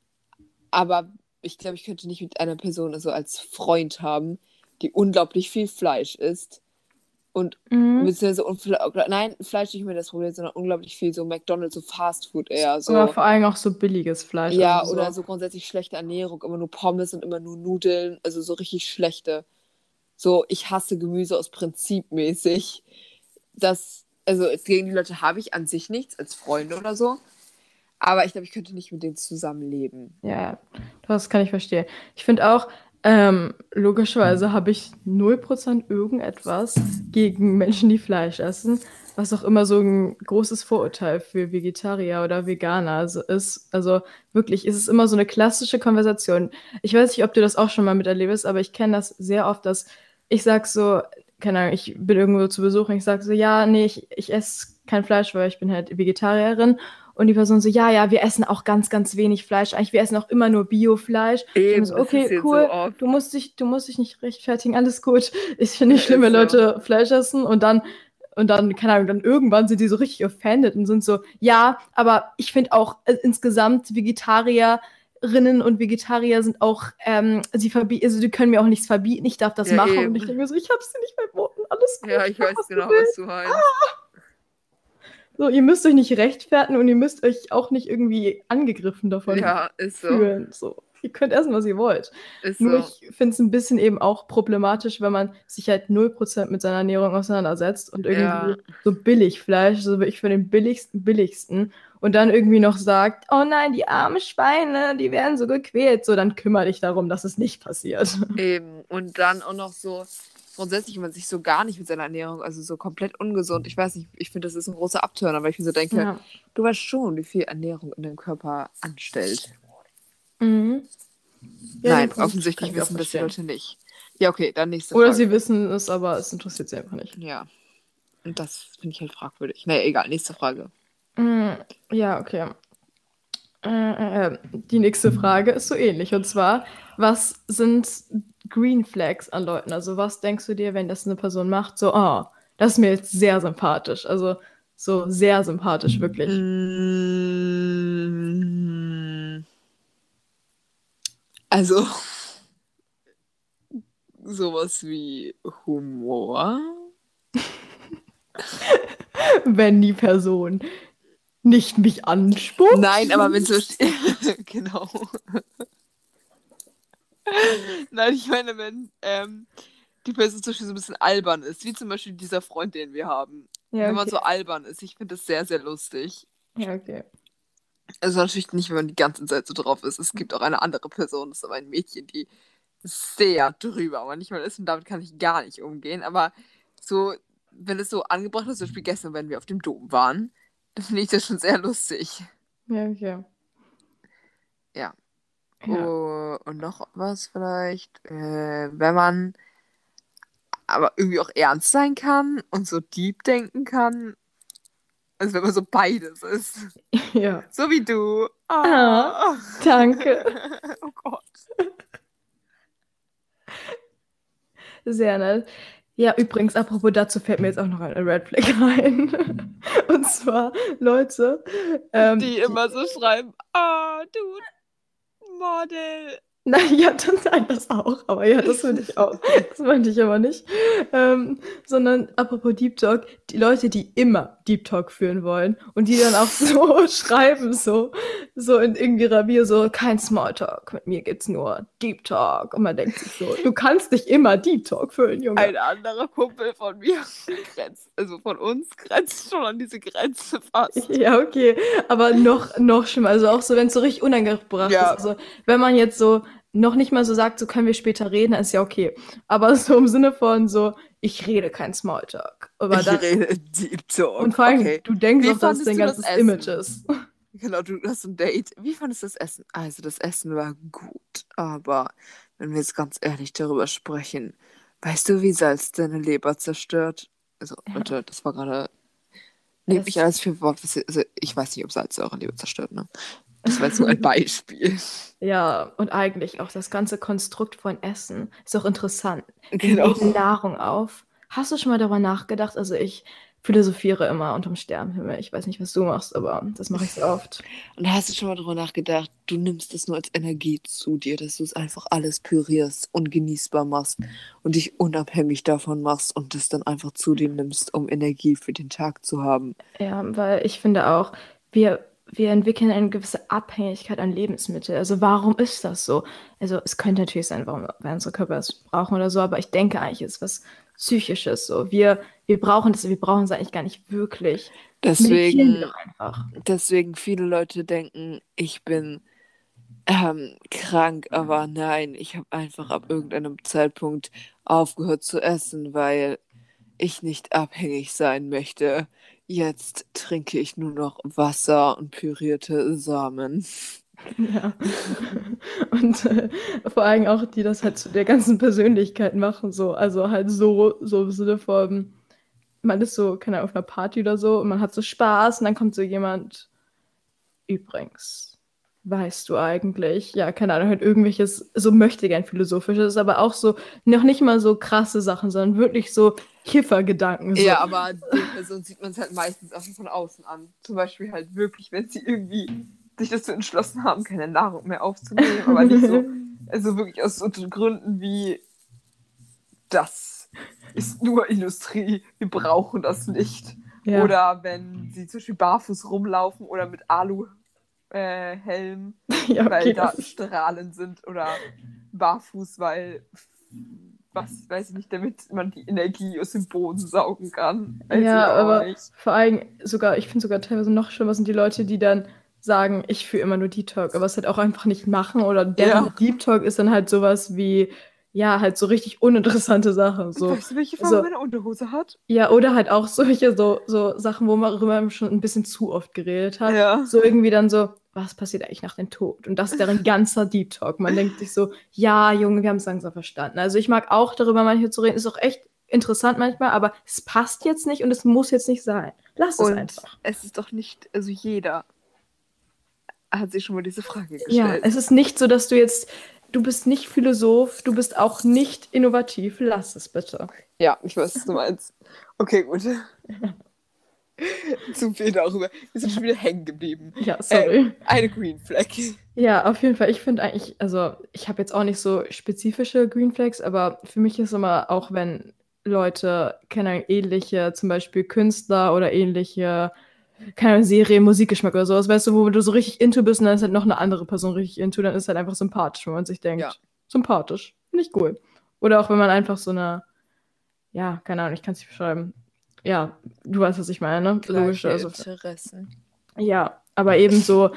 Speaker 2: Aber ich glaube, ich könnte nicht mit einer Person also als Freund haben, die unglaublich viel Fleisch isst. Und
Speaker 1: Mhm.
Speaker 2: beziehungsweise, und, nein, Fleisch nicht mehr das Problem, sondern unglaublich viel so McDonald's, so Fast Food eher. So.
Speaker 1: Aber vor allem auch so billiges Fleisch.
Speaker 2: Ja,
Speaker 1: also
Speaker 2: oder so grundsätzlich schlechte Ernährung, immer nur Pommes und immer nur Nudeln, also so richtig schlechte. So, ich hasse Gemüse aus Prinzip mäßig. Das, also gegen die Leute habe ich an sich nichts, als Freunde oder so. Aber ich glaube, ich könnte nicht mit denen zusammenleben.
Speaker 1: Ja, das kann ich verstehen. Ich finde auch, ähm, logischerweise habe ich 0% irgendetwas gegen Menschen, die Fleisch essen, was auch immer so ein großes Vorurteil für Vegetarier oder Veganer ist. Also wirklich, es ist immer so eine klassische Konversation. Ich weiß nicht, ob du das auch schon mal miterlebst, aber ich kenne das sehr oft, dass ich sage so, keine Ahnung, ich bin irgendwo zu Besuch und ich sage so, ja, nee, ich, ich esse kein Fleisch, weil ich bin halt Vegetarierin. Und die Person so, ja, ja, wir essen auch ganz, ganz wenig Fleisch. Eigentlich, wir essen auch immer nur Biofleisch.
Speaker 2: Eben,
Speaker 1: so, okay, cool. Du musst dich, du musst dich nicht rechtfertigen, alles gut. Ich finde nicht
Speaker 2: Ja,
Speaker 1: schlimm, wenn
Speaker 2: so.
Speaker 1: Leute Fleisch essen und dann, und dann, keine Ahnung, dann irgendwann sind die so richtig offended und sind so, ja, aber ich finde auch äh, insgesamt Vegetarierinnen und Vegetarier sind auch, ähm, sie verbieten, also die können mir auch nichts verbieten, ich darf das
Speaker 2: Ja,
Speaker 1: machen.
Speaker 2: eben.
Speaker 1: Und ich denke mir so, ich hab's dir nicht verboten, alles gut.
Speaker 2: Ja, ich weiß genau, was du meinst.
Speaker 1: So, ihr müsst euch nicht rechtfertigen und ihr müsst euch auch nicht irgendwie angegriffen davon
Speaker 2: Ja, ist so.
Speaker 1: fühlen. So. Ihr könnt essen, was ihr wollt.
Speaker 2: Ist
Speaker 1: Nur
Speaker 2: so.
Speaker 1: ich finde es ein bisschen eben auch problematisch, wenn man sich halt 0% mit seiner Ernährung auseinandersetzt und irgendwie
Speaker 2: Ja.
Speaker 1: so Billigfleisch, so wirklich für den billigsten, billigsten und dann irgendwie noch sagt, oh nein, die armen Schweine, die werden so gequält. So, dann kümmere dich darum, dass es nicht passiert.
Speaker 2: Eben. Und dann auch noch so, grundsätzlich, wenn man sich so gar nicht mit seiner Ernährung, also so komplett ungesund, ich weiß nicht, ich finde, das ist ein großer Abturner, weil ich mir so denke,
Speaker 1: Ja.
Speaker 2: du weißt schon, wie viel Ernährung in deinem Körper anstellt.
Speaker 1: Mhm. Ja,
Speaker 2: Nein, offensichtlich wissen das die. Leute nicht. Ja, okay, dann nächste
Speaker 1: Oder
Speaker 2: Frage.
Speaker 1: sie wissen es, aber es interessiert sie einfach nicht.
Speaker 2: Ja. Und das finde ich halt fragwürdig. Naja, egal, nächste Frage.
Speaker 1: Mm, Ja, okay. Äh, äh, die nächste Frage ist so ähnlich. Und zwar, was sind Green Flags an Leuten? Also, was denkst du dir, wenn das eine Person macht? So, oh, das ist mir jetzt sehr sympathisch. Also, so sehr sympathisch, wirklich.
Speaker 2: Mm. Also, sowas wie Humor.
Speaker 1: Wenn die Person nicht mich anspuckt.
Speaker 2: Nein, aber wenn so. genau. Nein, ich meine, wenn ähm, die Person zum Beispiel so ein bisschen albern ist, wie zum Beispiel dieser Freund, den wir haben.
Speaker 1: Ja,
Speaker 2: Wenn man
Speaker 1: okay.
Speaker 2: so albern ist, ich finde das sehr, sehr lustig.
Speaker 1: Ja, okay.
Speaker 2: Also natürlich nicht, wenn man die ganze Zeit so drauf ist. Es gibt auch eine andere Person, das ist aber ein Mädchen, die sehr drüber manchmal ist und damit kann ich gar nicht umgehen. Aber so, wenn es so angebracht ist, zum Beispiel gestern, wenn wir auf dem Dom waren, dann finde ich das schon sehr lustig.
Speaker 1: Ja, okay.
Speaker 2: Ja.
Speaker 1: Ja.
Speaker 2: Oh, und noch was vielleicht, äh, wenn man aber irgendwie auch ernst sein kann und so deep denken kann. Also wenn man so beides ist.
Speaker 1: ja.
Speaker 2: So wie du.
Speaker 1: Ah, danke.
Speaker 2: oh Gott.
Speaker 1: Sehr nett. Ja, übrigens, apropos dazu fällt mir jetzt auch noch eine Red Flag ein. Und zwar Leute, ähm,
Speaker 2: die immer so schreiben, ah, du Model.
Speaker 1: Nein, ja, das, nein, das auch, aber ja, das finde ich auch. Das meinte ich aber nicht. Ähm, sondern apropos Deep Talk, die Leute, die immer Deep Talk führen wollen und die dann auch so schreiben, so, so in irgendwie Bio, so, kein Smalltalk, mit mir gibt's nur Deep Talk. Und man denkt sich so, du kannst nicht immer Deep Talk führen, Junge.
Speaker 2: Ein anderer Kumpel von mir grenzt, also von uns, grenzt schon an diese Grenze fast.
Speaker 1: Ja, okay, aber noch, noch schlimmer, also auch so, wenn es so richtig unangebracht
Speaker 2: Ja.
Speaker 1: ist. Also, wenn man jetzt so noch nicht mal so sagt, so können wir später reden, ist ja okay. Aber so im Sinne von so, ich rede kein Smalltalk. Aber
Speaker 2: ich
Speaker 1: das,
Speaker 2: rede Deep Talk.
Speaker 1: und vor allem,
Speaker 2: okay.
Speaker 1: du denkst auch, dass es dein
Speaker 2: das
Speaker 1: ganzes
Speaker 2: Essen?
Speaker 1: Image ist.
Speaker 2: Genau, du hast ein Date. Wie fandest du das Essen? Also, das Essen war gut, aber wenn wir jetzt ganz ehrlich darüber sprechen, weißt du, wie Salz deine Leber zerstört? Also,
Speaker 1: Ja.
Speaker 2: Leute, das war gerade. Nehmt mich alles für Wort. was Also, ich weiß nicht, ob Salz eure Leber zerstört, ne? Das war jetzt so ein Beispiel.
Speaker 1: Ja, und eigentlich auch das ganze Konstrukt von Essen ist auch interessant. Wir
Speaker 2: Genau.
Speaker 1: nehmen Nahrung auf. Hast du schon mal darüber nachgedacht? Also ich philosophiere immer unterm Sternenhimmel. Ich weiß nicht, was du machst, aber das mache ich sehr oft.
Speaker 2: Und hast du schon mal darüber nachgedacht, du nimmst das nur als Energie zu dir, dass du es einfach alles pürierst und genießbar machst und dich unabhängig davon machst und das dann einfach zu dir nimmst, um Energie für den Tag zu haben.
Speaker 1: Ja, weil ich finde auch, wir, wir entwickeln eine gewisse Abhängigkeit an Lebensmitteln. Also warum ist das so? Also es könnte natürlich sein, warum weil unsere Körper es brauchen oder so, aber ich denke eigentlich, es ist was Psychisches so. Wir, wir brauchen das, wir brauchen es eigentlich gar nicht wirklich. Wir
Speaker 2: Deswegen, deswegen viele Leute denken, ich bin ähm, krank, aber nein, ich habe einfach ab irgendeinem Zeitpunkt aufgehört zu essen, weil ich nicht abhängig sein möchte. Jetzt trinke ich nur noch Wasser und pürierte Samen.
Speaker 1: Ja. Und äh, vor allem auch, die das halt zu der ganzen Persönlichkeit machen, so. Also halt so, so im Sinne von, man ist so, keine Ahnung, auf einer Party oder so und man hat so Spaß und dann kommt so jemand, übrigens, weißt du eigentlich, ja, keine Ahnung, halt irgendwelches, so möchte gern philosophisches, aber auch so, noch nicht mal so krasse Sachen, sondern wirklich so Kiffergedanken. So.
Speaker 2: Ja, aber die Person sieht man es halt meistens auch von außen an. Zum Beispiel halt wirklich, wenn sie irgendwie sich dazu entschlossen haben, keine Nahrung mehr aufzunehmen, aber nicht so, also wirklich aus so Gründen wie das ist nur Industrie, wir brauchen das nicht.
Speaker 1: Ja.
Speaker 2: Oder wenn sie zum Beispiel barfuß rumlaufen oder mit Aluhelm, äh, Helm,
Speaker 1: ja,
Speaker 2: weil
Speaker 1: okay,
Speaker 2: da
Speaker 1: das-
Speaker 2: Strahlen sind oder barfuß, weil was weiß ich nicht, damit man die Energie aus dem Boden saugen kann. Ich
Speaker 1: Ja, aber
Speaker 2: nicht.
Speaker 1: vor allem sogar, ich finde sogar teilweise noch schlimmer sind die Leute, die dann sagen, ich führe immer nur Deep Talk, aber es halt auch einfach nicht machen oder deren
Speaker 2: Ja.
Speaker 1: Deep Talk ist dann halt sowas wie, ja, halt so richtig uninteressante Sachen. So.
Speaker 2: weißt du, welche Farbe
Speaker 1: so-
Speaker 2: meine Unterhose hat?
Speaker 1: Ja, oder halt auch solche so, so Sachen, wo man darüber schon ein bisschen zu oft geredet hat.
Speaker 2: Ja.
Speaker 1: So irgendwie dann so, was passiert eigentlich nach dem Tod? Und das ist deren ganzer Deep Talk. Man denkt sich so, ja, Junge, wir haben es langsam verstanden. Also ich mag auch darüber manchmal zu reden, ist auch echt interessant manchmal, aber es passt jetzt nicht und es muss jetzt nicht sein. Lass es
Speaker 2: Und
Speaker 1: einfach.
Speaker 2: es ist doch nicht, also jeder hat sich schon mal diese Frage
Speaker 1: Ja,
Speaker 2: gestellt.
Speaker 1: es ist nicht so, dass du jetzt, du bist nicht Philosoph, du bist auch nicht innovativ. Lass es bitte.
Speaker 2: Ja, ich weiß, was du meinst. Okay, gut. Zu viel darüber. Wir sind schon wieder hängen geblieben.
Speaker 1: Ja, sorry.
Speaker 2: Eine Green Flag.
Speaker 1: Ja, auf jeden Fall. Ich finde eigentlich, also ich habe jetzt auch nicht so spezifische Green Flags, aber für mich ist immer auch, wenn Leute, keine Ahnung, ähnliche, zum Beispiel Künstler oder ähnliche, keine Serie, Musikgeschmack oder sowas, weißt du, wo du so richtig into bist und dann ist halt noch eine andere Person richtig into, dann ist es halt einfach sympathisch, wenn man sich denkt,
Speaker 2: Ja.
Speaker 1: sympathisch, ich cool. Oder auch wenn man einfach so eine, ja, keine Ahnung, ich kann es nicht beschreiben. Ja, du weißt, was ich meine, ne? Logisch,
Speaker 2: Gleiche
Speaker 1: also
Speaker 2: Interessen.
Speaker 1: ja, aber eben so,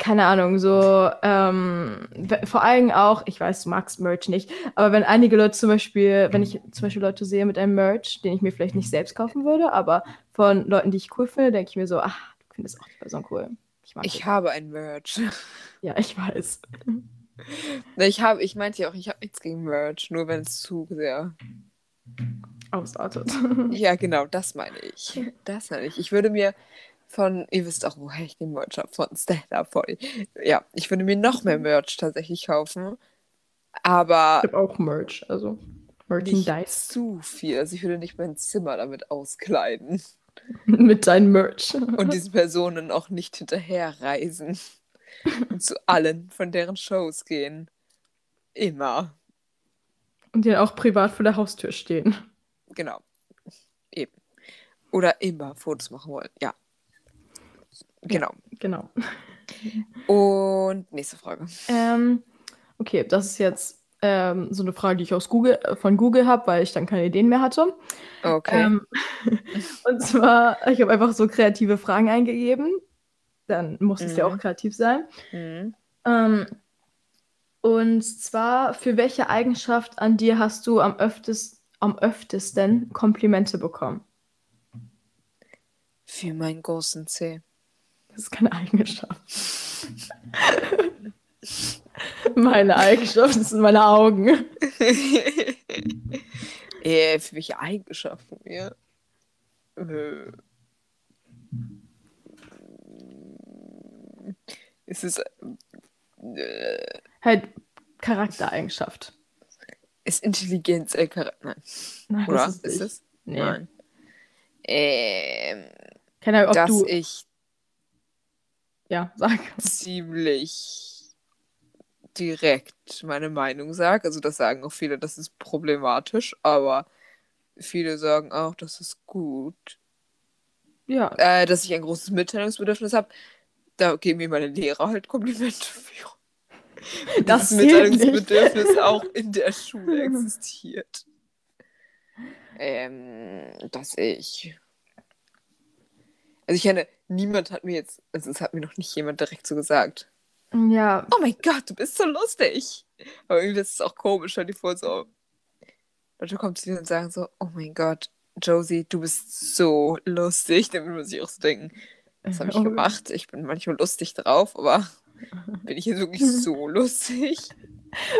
Speaker 1: keine Ahnung, so, ähm, vor allem auch, ich weiß, du magst Merch nicht, aber wenn einige Leute zum Beispiel, wenn ich zum Beispiel Leute sehe mit einem Merch, den ich mir vielleicht nicht selbst kaufen würde, aber von Leuten, die ich cool finde, denke ich mir so, ach, du findest auch die Person cool. Ich mag
Speaker 2: Ich habe ein Merch.
Speaker 1: Ja, ich weiß.
Speaker 2: Ich habe, ich meinte ja auch, ich habe nichts gegen Merch, nur wenn es zu sehr.
Speaker 1: Ausartet.
Speaker 2: Ja, genau, das meine ich. Das meine ich. Ich würde mir von, ihr wisst auch, woher ich den Merch habe, von Stand-Up voll. Ja, ich würde mir noch mehr Merch tatsächlich kaufen, aber
Speaker 1: Ich habe auch Merch, also Merchandise
Speaker 2: zu viel. Also ich würde nicht mein Zimmer damit auskleiden
Speaker 1: mit deinem Merch.
Speaker 2: und diesen Personen auch nicht hinterherreisen und zu allen von deren Shows gehen. Immer.
Speaker 1: Und die dann auch privat vor der Haustür stehen.
Speaker 2: Genau. Eben. Oder immer Fotos machen wollen. Ja. Genau.
Speaker 1: Genau.
Speaker 2: Und nächste Frage.
Speaker 1: Ähm, okay, das ist jetzt ähm, so eine Frage, die ich aus Google, von Google habe, weil ich dann keine Ideen mehr hatte.
Speaker 2: Okay.
Speaker 1: Ähm, und zwar, ich habe einfach so kreative Fragen eingegeben. Dann muss es ja
Speaker 2: Mhm.
Speaker 1: auch kreativ sein.
Speaker 2: Mhm.
Speaker 1: Ähm, und zwar, für welche Eigenschaft an dir hast du am, öftes, am öftesten Komplimente bekommen?
Speaker 2: Für meinen großen C.
Speaker 1: Das ist keine Eigenschaft. meine Eigenschaft das sind meine Augen.
Speaker 2: äh, für welche Eigenschaften mir? Äh, Es ist. Äh,
Speaker 1: Halt Charaktereigenschaft.
Speaker 2: ist Intelligenz ein Charakter? Nein.
Speaker 1: Nein,
Speaker 2: Oder?
Speaker 1: das
Speaker 2: Ist,
Speaker 1: ist,
Speaker 2: es?
Speaker 1: Nee.
Speaker 2: Nein. Ähm,
Speaker 1: Keine Ahnung, ob
Speaker 2: dass
Speaker 1: du.
Speaker 2: ich
Speaker 1: Ja, sag.
Speaker 2: ziemlich direkt meine Meinung sage. Also das sagen auch viele, das ist problematisch, aber viele sagen auch, das ist gut.
Speaker 1: Ja,
Speaker 2: Äh, dass ich ein großes Mitteilungsbedürfnis habe. Da geben mir meine Lehrer halt Komplimente für.
Speaker 1: Das nicht.
Speaker 2: Mitteilungsbedürfnis auch in der Schule existiert. Ähm, dass ich. Also ich kenne, niemand hat mir jetzt, also es hat mir noch nicht jemand direkt so gesagt.
Speaker 1: ja,
Speaker 2: Oh mein Gott, du bist so lustig. Aber irgendwie ist es auch komisch, stell dir vor, so. Leute kommen zu dir und sagen so, oh mein Gott, Josie, du bist so lustig. Dann würde man sich auch so denken, was habe ich
Speaker 1: Oh.
Speaker 2: gemacht? Ich bin manchmal lustig drauf, aber bin ich jetzt wirklich so lustig?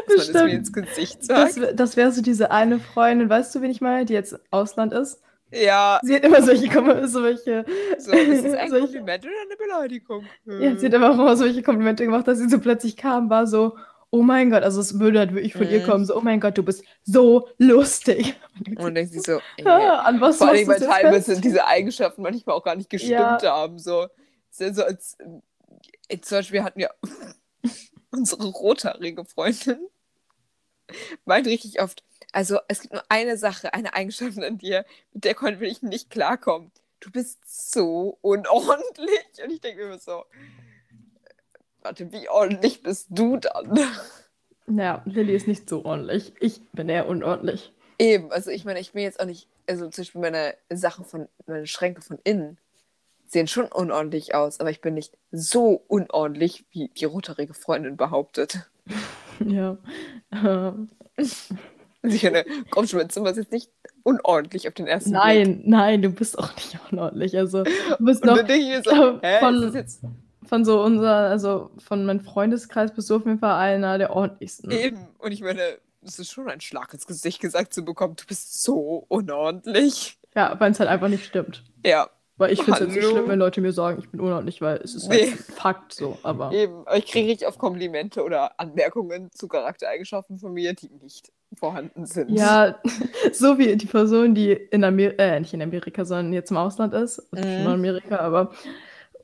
Speaker 2: Dass man das mir ins Gesicht
Speaker 1: das,
Speaker 2: sagt?
Speaker 1: wär- das wäre so diese eine Freundin, weißt du, wen ich meine, die jetzt Ausland ist?
Speaker 2: Ja,
Speaker 1: Sie hat immer solche, solche
Speaker 2: so, ist es ein
Speaker 1: Solche-
Speaker 2: Kompliment oder eine Beleidigung?
Speaker 1: ja, sie hat aber auch immer solche Komplimente gemacht, dass sie so plötzlich kam, war so, oh mein Gott, also es würde halt wirklich von ihr
Speaker 2: Mhm.
Speaker 1: kommen, so, oh mein Gott, du bist so lustig.
Speaker 2: Und man denkt sich so, ey.
Speaker 1: Ah, An was
Speaker 2: Vor allem, weil teilweise diese Eigenschaften manchmal auch gar nicht gestimmt
Speaker 1: Ja.
Speaker 2: haben. So, so als, äh, zum Beispiel hatten wir unsere rothaarige Freundin, meint richtig oft, also es gibt nur eine Sache, eine Eigenschaft an dir, mit der konnte ich nicht klarkommen. Du bist so unordentlich. Und ich denke mir immer so, warte, wie ordentlich bist du dann?
Speaker 1: Ja, Lilly ist nicht so ordentlich. Ich bin eher unordentlich.
Speaker 2: Eben, also ich meine, ich bin jetzt auch nicht, also zum Beispiel meine Sachen von, meine Schränke von innen sehen schon unordentlich aus, aber ich bin nicht so unordentlich, wie die rothaarige Freundin behauptet.
Speaker 1: Ja. Ähm,
Speaker 2: Also ich meine, komm schon, mein Zimmer ist jetzt nicht unordentlich auf den ersten Blick.
Speaker 1: nein, nein, du bist auch nicht unordentlich. Also, du bist noch
Speaker 2: so, hä,
Speaker 1: von- von so unser, also von meinem Freundeskreis bist du auf jeden Fall einer der ordentlichsten.
Speaker 2: eben? Und ich meine, es ist schon ein Schlag ins Gesicht gesagt zu bekommen, du bist so unordentlich.
Speaker 1: Ja, weil es halt einfach nicht stimmt.
Speaker 2: Ja,
Speaker 1: Weil ich finde es jetzt nicht
Speaker 2: Hallo?
Speaker 1: schlimm, wenn Leute mir sagen, ich bin unordentlich, weil es ist halt
Speaker 2: Nee.
Speaker 1: ein Fakt so. Aber
Speaker 2: eben. Ich kriege richtig auf Komplimente oder Anmerkungen zu Charaktereigenschaften von mir, die nicht vorhanden sind.
Speaker 1: ja, so wie die Person, die in Amerika, äh, nicht in Amerika, sondern jetzt im Ausland ist, also
Speaker 2: Mhm.
Speaker 1: schon in Amerika, aber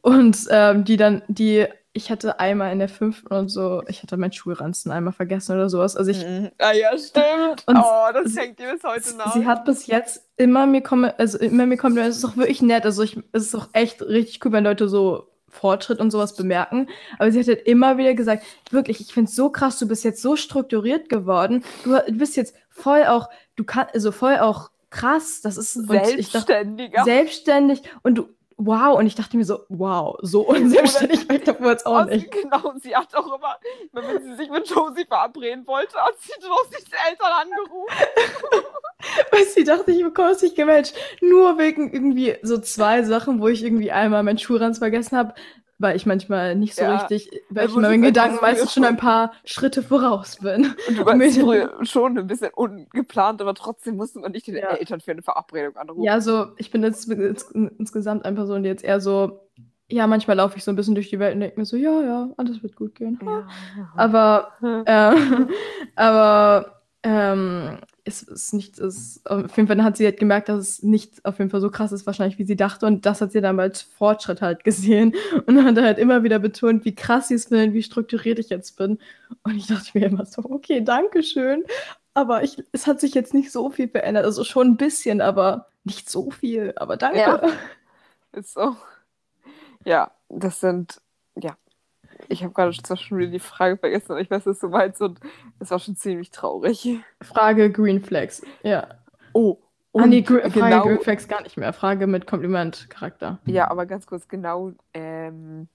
Speaker 1: und ähm, die dann, die, ich hatte einmal in der fünften und so, ich hatte meinen Schulranzen einmal vergessen oder sowas. Also ich,
Speaker 2: Mhm. Ah ja, stimmt. Oh, das hängt dir bis heute nach.
Speaker 1: Sie hat bis jetzt immer mir kommen, also immer mir kommen, es ist doch wirklich nett. Also ich, es ist doch echt richtig cool, wenn Leute so Fortschritt und sowas bemerken. Aber sie hat halt immer wieder gesagt, wirklich, ich finde es so krass, du bist jetzt so strukturiert geworden. Du, bist jetzt voll auch, du kannst, also voll auch krass. Das ist ich dachte,
Speaker 2: Selbstständiger.
Speaker 1: selbstständig und du, wow. Und ich dachte mir so, wow, so unselbstständig war ich davor jetzt auch nicht.
Speaker 2: Genau, sie hat auch immer, wenn sie sich mit Josie verabreden wollte, hat sie Josies Eltern angerufen.
Speaker 1: Weil sie dachte, ich bekomme es nicht gematcht. Nur wegen irgendwie so zwei Sachen, wo ich irgendwie einmal meinen Schuhranz vergessen habe, weil ich manchmal nicht so
Speaker 2: Ja.
Speaker 1: richtig, weil ich
Speaker 2: wo
Speaker 1: in meinen Gedanken meistens schon ein paar Schritte voraus bin.
Speaker 2: Und du warst schon ein bisschen ungeplant, aber trotzdem musste man nicht den
Speaker 1: Ja.
Speaker 2: Eltern für eine Verabredung anrufen.
Speaker 1: Ja, so, ich bin jetzt ins, insgesamt eine Person, die jetzt eher so, ja, manchmal laufe ich so ein bisschen durch die Welt und denke mir so, ja, ja, alles wird gut gehen.
Speaker 2: Ja.
Speaker 1: Aber, äh, aber ähm, es ist nicht, es, auf jeden Fall hat sie halt gemerkt, dass es nicht auf jeden Fall so krass ist, wahrscheinlich, wie sie dachte. Und das hat sie dann als Fortschritt halt gesehen. Und hat halt immer wieder betont, wie krass sie es findet, wie strukturiert ich jetzt bin. Und ich dachte mir immer so, okay, danke schön. Aber ich, es hat sich jetzt nicht so viel verändert. Also schon ein bisschen, aber nicht so viel. Aber danke.
Speaker 2: Ja. Ist so. Ja, das sind, ja. Ich habe gerade zwar schon wieder die Frage vergessen, aber ich weiß, dass du meinst und es war schon ziemlich traurig.
Speaker 1: Frage Green Flags. Ja.
Speaker 2: Oh,
Speaker 1: ah, nee,
Speaker 2: und
Speaker 1: Gr Frage
Speaker 2: genau,
Speaker 1: Green Flags gar nicht mehr. Frage mit Kompliment-Charakter.
Speaker 2: ja, aber ganz kurz, genau ähm,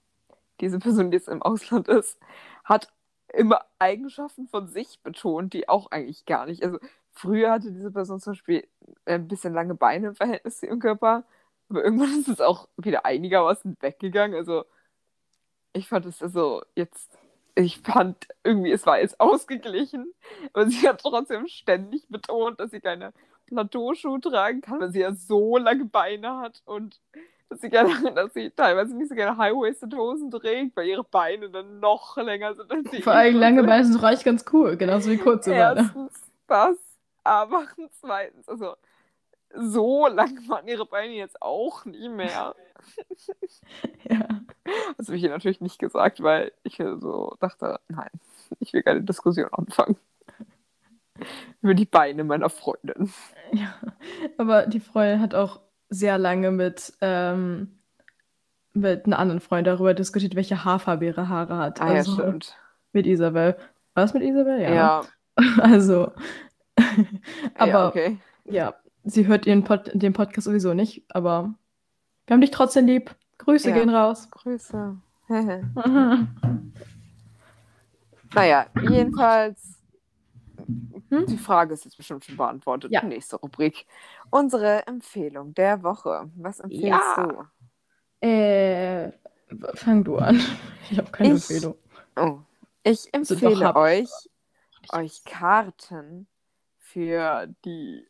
Speaker 2: diese Person, die jetzt im Ausland ist, hat immer Eigenschaften von sich betont, die auch eigentlich gar nicht. Also früher hatte diese Person zum Beispiel ein bisschen lange Beine im Verhältnis zu ihrem Körper, aber irgendwann ist es auch wieder einigermaßen weggegangen. Also ich fand es also jetzt, ich fand irgendwie, es war jetzt ausgeglichen, aber sie hat trotzdem ständig betont, dass sie keine Plateauschuhe tragen kann, weil sie ja so lange Beine hat und dass sie, gerne, dass sie teilweise nicht so gerne High-Waisted Hosen trägt, weil ihre Beine dann noch länger sind als die
Speaker 1: Vor allem lange Beine sind doch eigentlich ganz cool, genauso wie kurze Beine.
Speaker 2: Erstens das, aber zweitens, also so lang waren ihre Beine jetzt auch nie mehr.
Speaker 1: Ja.
Speaker 2: Das habe ich ihr natürlich nicht gesagt, weil ich so dachte, nein, ich will keine Diskussion anfangen. Über die Beine meiner Freundin.
Speaker 1: ja. Aber die Freundin hat auch sehr lange mit, ähm, mit einer anderen Freundin darüber diskutiert, welche Haarfarbe ihre Haare hat.
Speaker 2: Ah ja,
Speaker 1: Also
Speaker 2: stimmt.
Speaker 1: mit Isabel. War es mit Isabel? Ja.
Speaker 2: Ja,
Speaker 1: Also. aber
Speaker 2: ja, okay.
Speaker 1: ja, sie hört ihren Pod den Podcast sowieso nicht, aber wir haben dich trotzdem lieb. Grüße
Speaker 2: Ja.
Speaker 1: gehen raus.
Speaker 2: Grüße. naja, jedenfalls,
Speaker 1: Hm?
Speaker 2: die Frage ist jetzt bestimmt schon beantwortet.
Speaker 1: Ja.
Speaker 2: Nächste Rubrik. Unsere Empfehlung der Woche. Was empfiehlst
Speaker 1: Ja.
Speaker 2: du?
Speaker 1: äh, fang du an. Ich habe keine
Speaker 2: Ich-
Speaker 1: Empfehlung.
Speaker 2: Oh, ich
Speaker 1: Also
Speaker 2: empfehle euch, euch Karten für die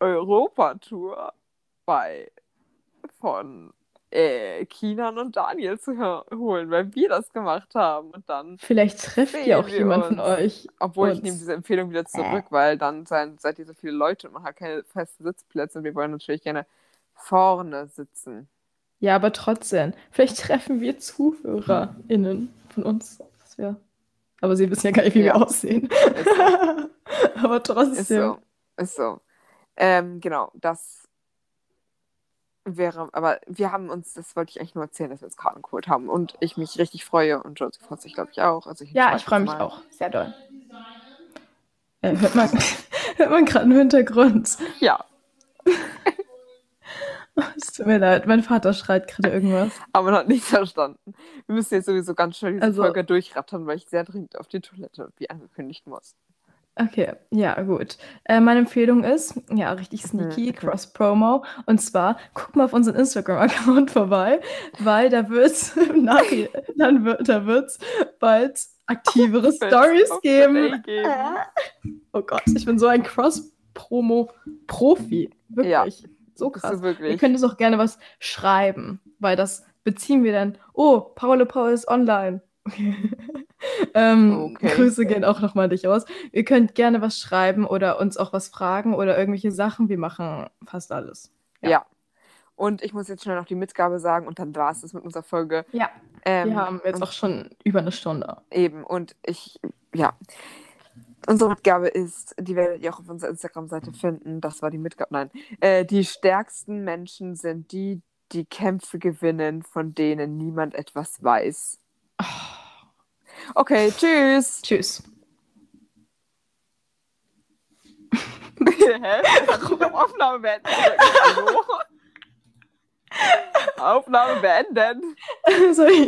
Speaker 2: Europatour bei von äh, Kinan und Daniel zu ho- holen, weil wir das gemacht haben. Und dann,
Speaker 1: Vielleicht trefft
Speaker 2: Sehen
Speaker 1: ihr auch jemand von
Speaker 2: uns.
Speaker 1: euch.
Speaker 2: obwohl ich
Speaker 1: Und-
Speaker 2: nehme diese Empfehlung wieder zurück, weil dann sein, seid ihr so viele Leute und man hat keine festen Sitzplätze und wir wollen natürlich gerne vorne sitzen.
Speaker 1: Ja, aber trotzdem. Vielleicht treffen wir ZuhörerInnen von uns. Das wär... Aber sie wissen ja gar nicht, wie
Speaker 2: Ja.
Speaker 1: wir aussehen.
Speaker 2: Ist so.
Speaker 1: aber
Speaker 2: Ist
Speaker 1: trotzdem.
Speaker 2: so. Ist so. Ähm, genau, das wäre, aber wir haben uns, das wollte ich eigentlich nur erzählen, dass wir uns Karten geholt haben und ich mich richtig freue und Josie freut sich, glaube ich, auch. Also
Speaker 1: Ja,
Speaker 2: ein
Speaker 1: ich freue mich
Speaker 2: Mal.
Speaker 1: auch. Sehr doll. Äh, hört man, hört man gerade im Hintergrund.
Speaker 2: Ja,
Speaker 1: Es tut mir leid, mein Vater schreit gerade irgendwas.
Speaker 2: aber man hat nichts verstanden. Wir müssen jetzt sowieso ganz schnell diese
Speaker 1: Also-
Speaker 2: Folge durchrattern, weil ich sehr dringend auf die Toilette, wie angekündigt, muss.
Speaker 1: Okay, ja, gut. Äh, meine Empfehlung ist, ja, richtig sneaky,
Speaker 2: Mhm.
Speaker 1: Cross-Promo. Und zwar, guck mal auf unseren Instagram-Account vorbei, weil da wird's, nach, dann wird, da wird's bald aktivere Stories
Speaker 2: Auf
Speaker 1: geben.
Speaker 2: Geben.
Speaker 1: Oh Gott, ich bin so ein Cross-Promo-Profi. Wirklich.
Speaker 2: Ja.
Speaker 1: So krass.
Speaker 2: du
Speaker 1: Ihr
Speaker 2: wirklich?
Speaker 1: könnt uns auch gerne was schreiben, weil das beziehen wir dann. Oh, Paolo Paul ist online. ähm,
Speaker 2: Okay.
Speaker 1: Grüße gehen auch nochmal dich aus. Ihr könnt gerne was schreiben oder uns auch was fragen oder irgendwelche Sachen. Wir machen fast alles.
Speaker 2: Ja.
Speaker 1: Ja.
Speaker 2: Und ich muss jetzt schnell noch die Mitgabe sagen und dann war es das mit unserer Folge.
Speaker 1: Ja.
Speaker 2: Ähm,
Speaker 1: Wir haben jetzt auch schon über eine Stunde.
Speaker 2: Eben, und ich, ja. Unsere Mitgabe ist, die werdet ihr auch auf unserer Instagram-Seite finden. Das war die Mitgabe. Nein. Äh, die stärksten Menschen sind die, die Kämpfe gewinnen, von denen niemand etwas weiß. Okay, tschüss.
Speaker 1: Tschüss.
Speaker 2: Hä? Hab Aufnahme beenden. Hallo? Aufnahme beenden.
Speaker 1: Sorry.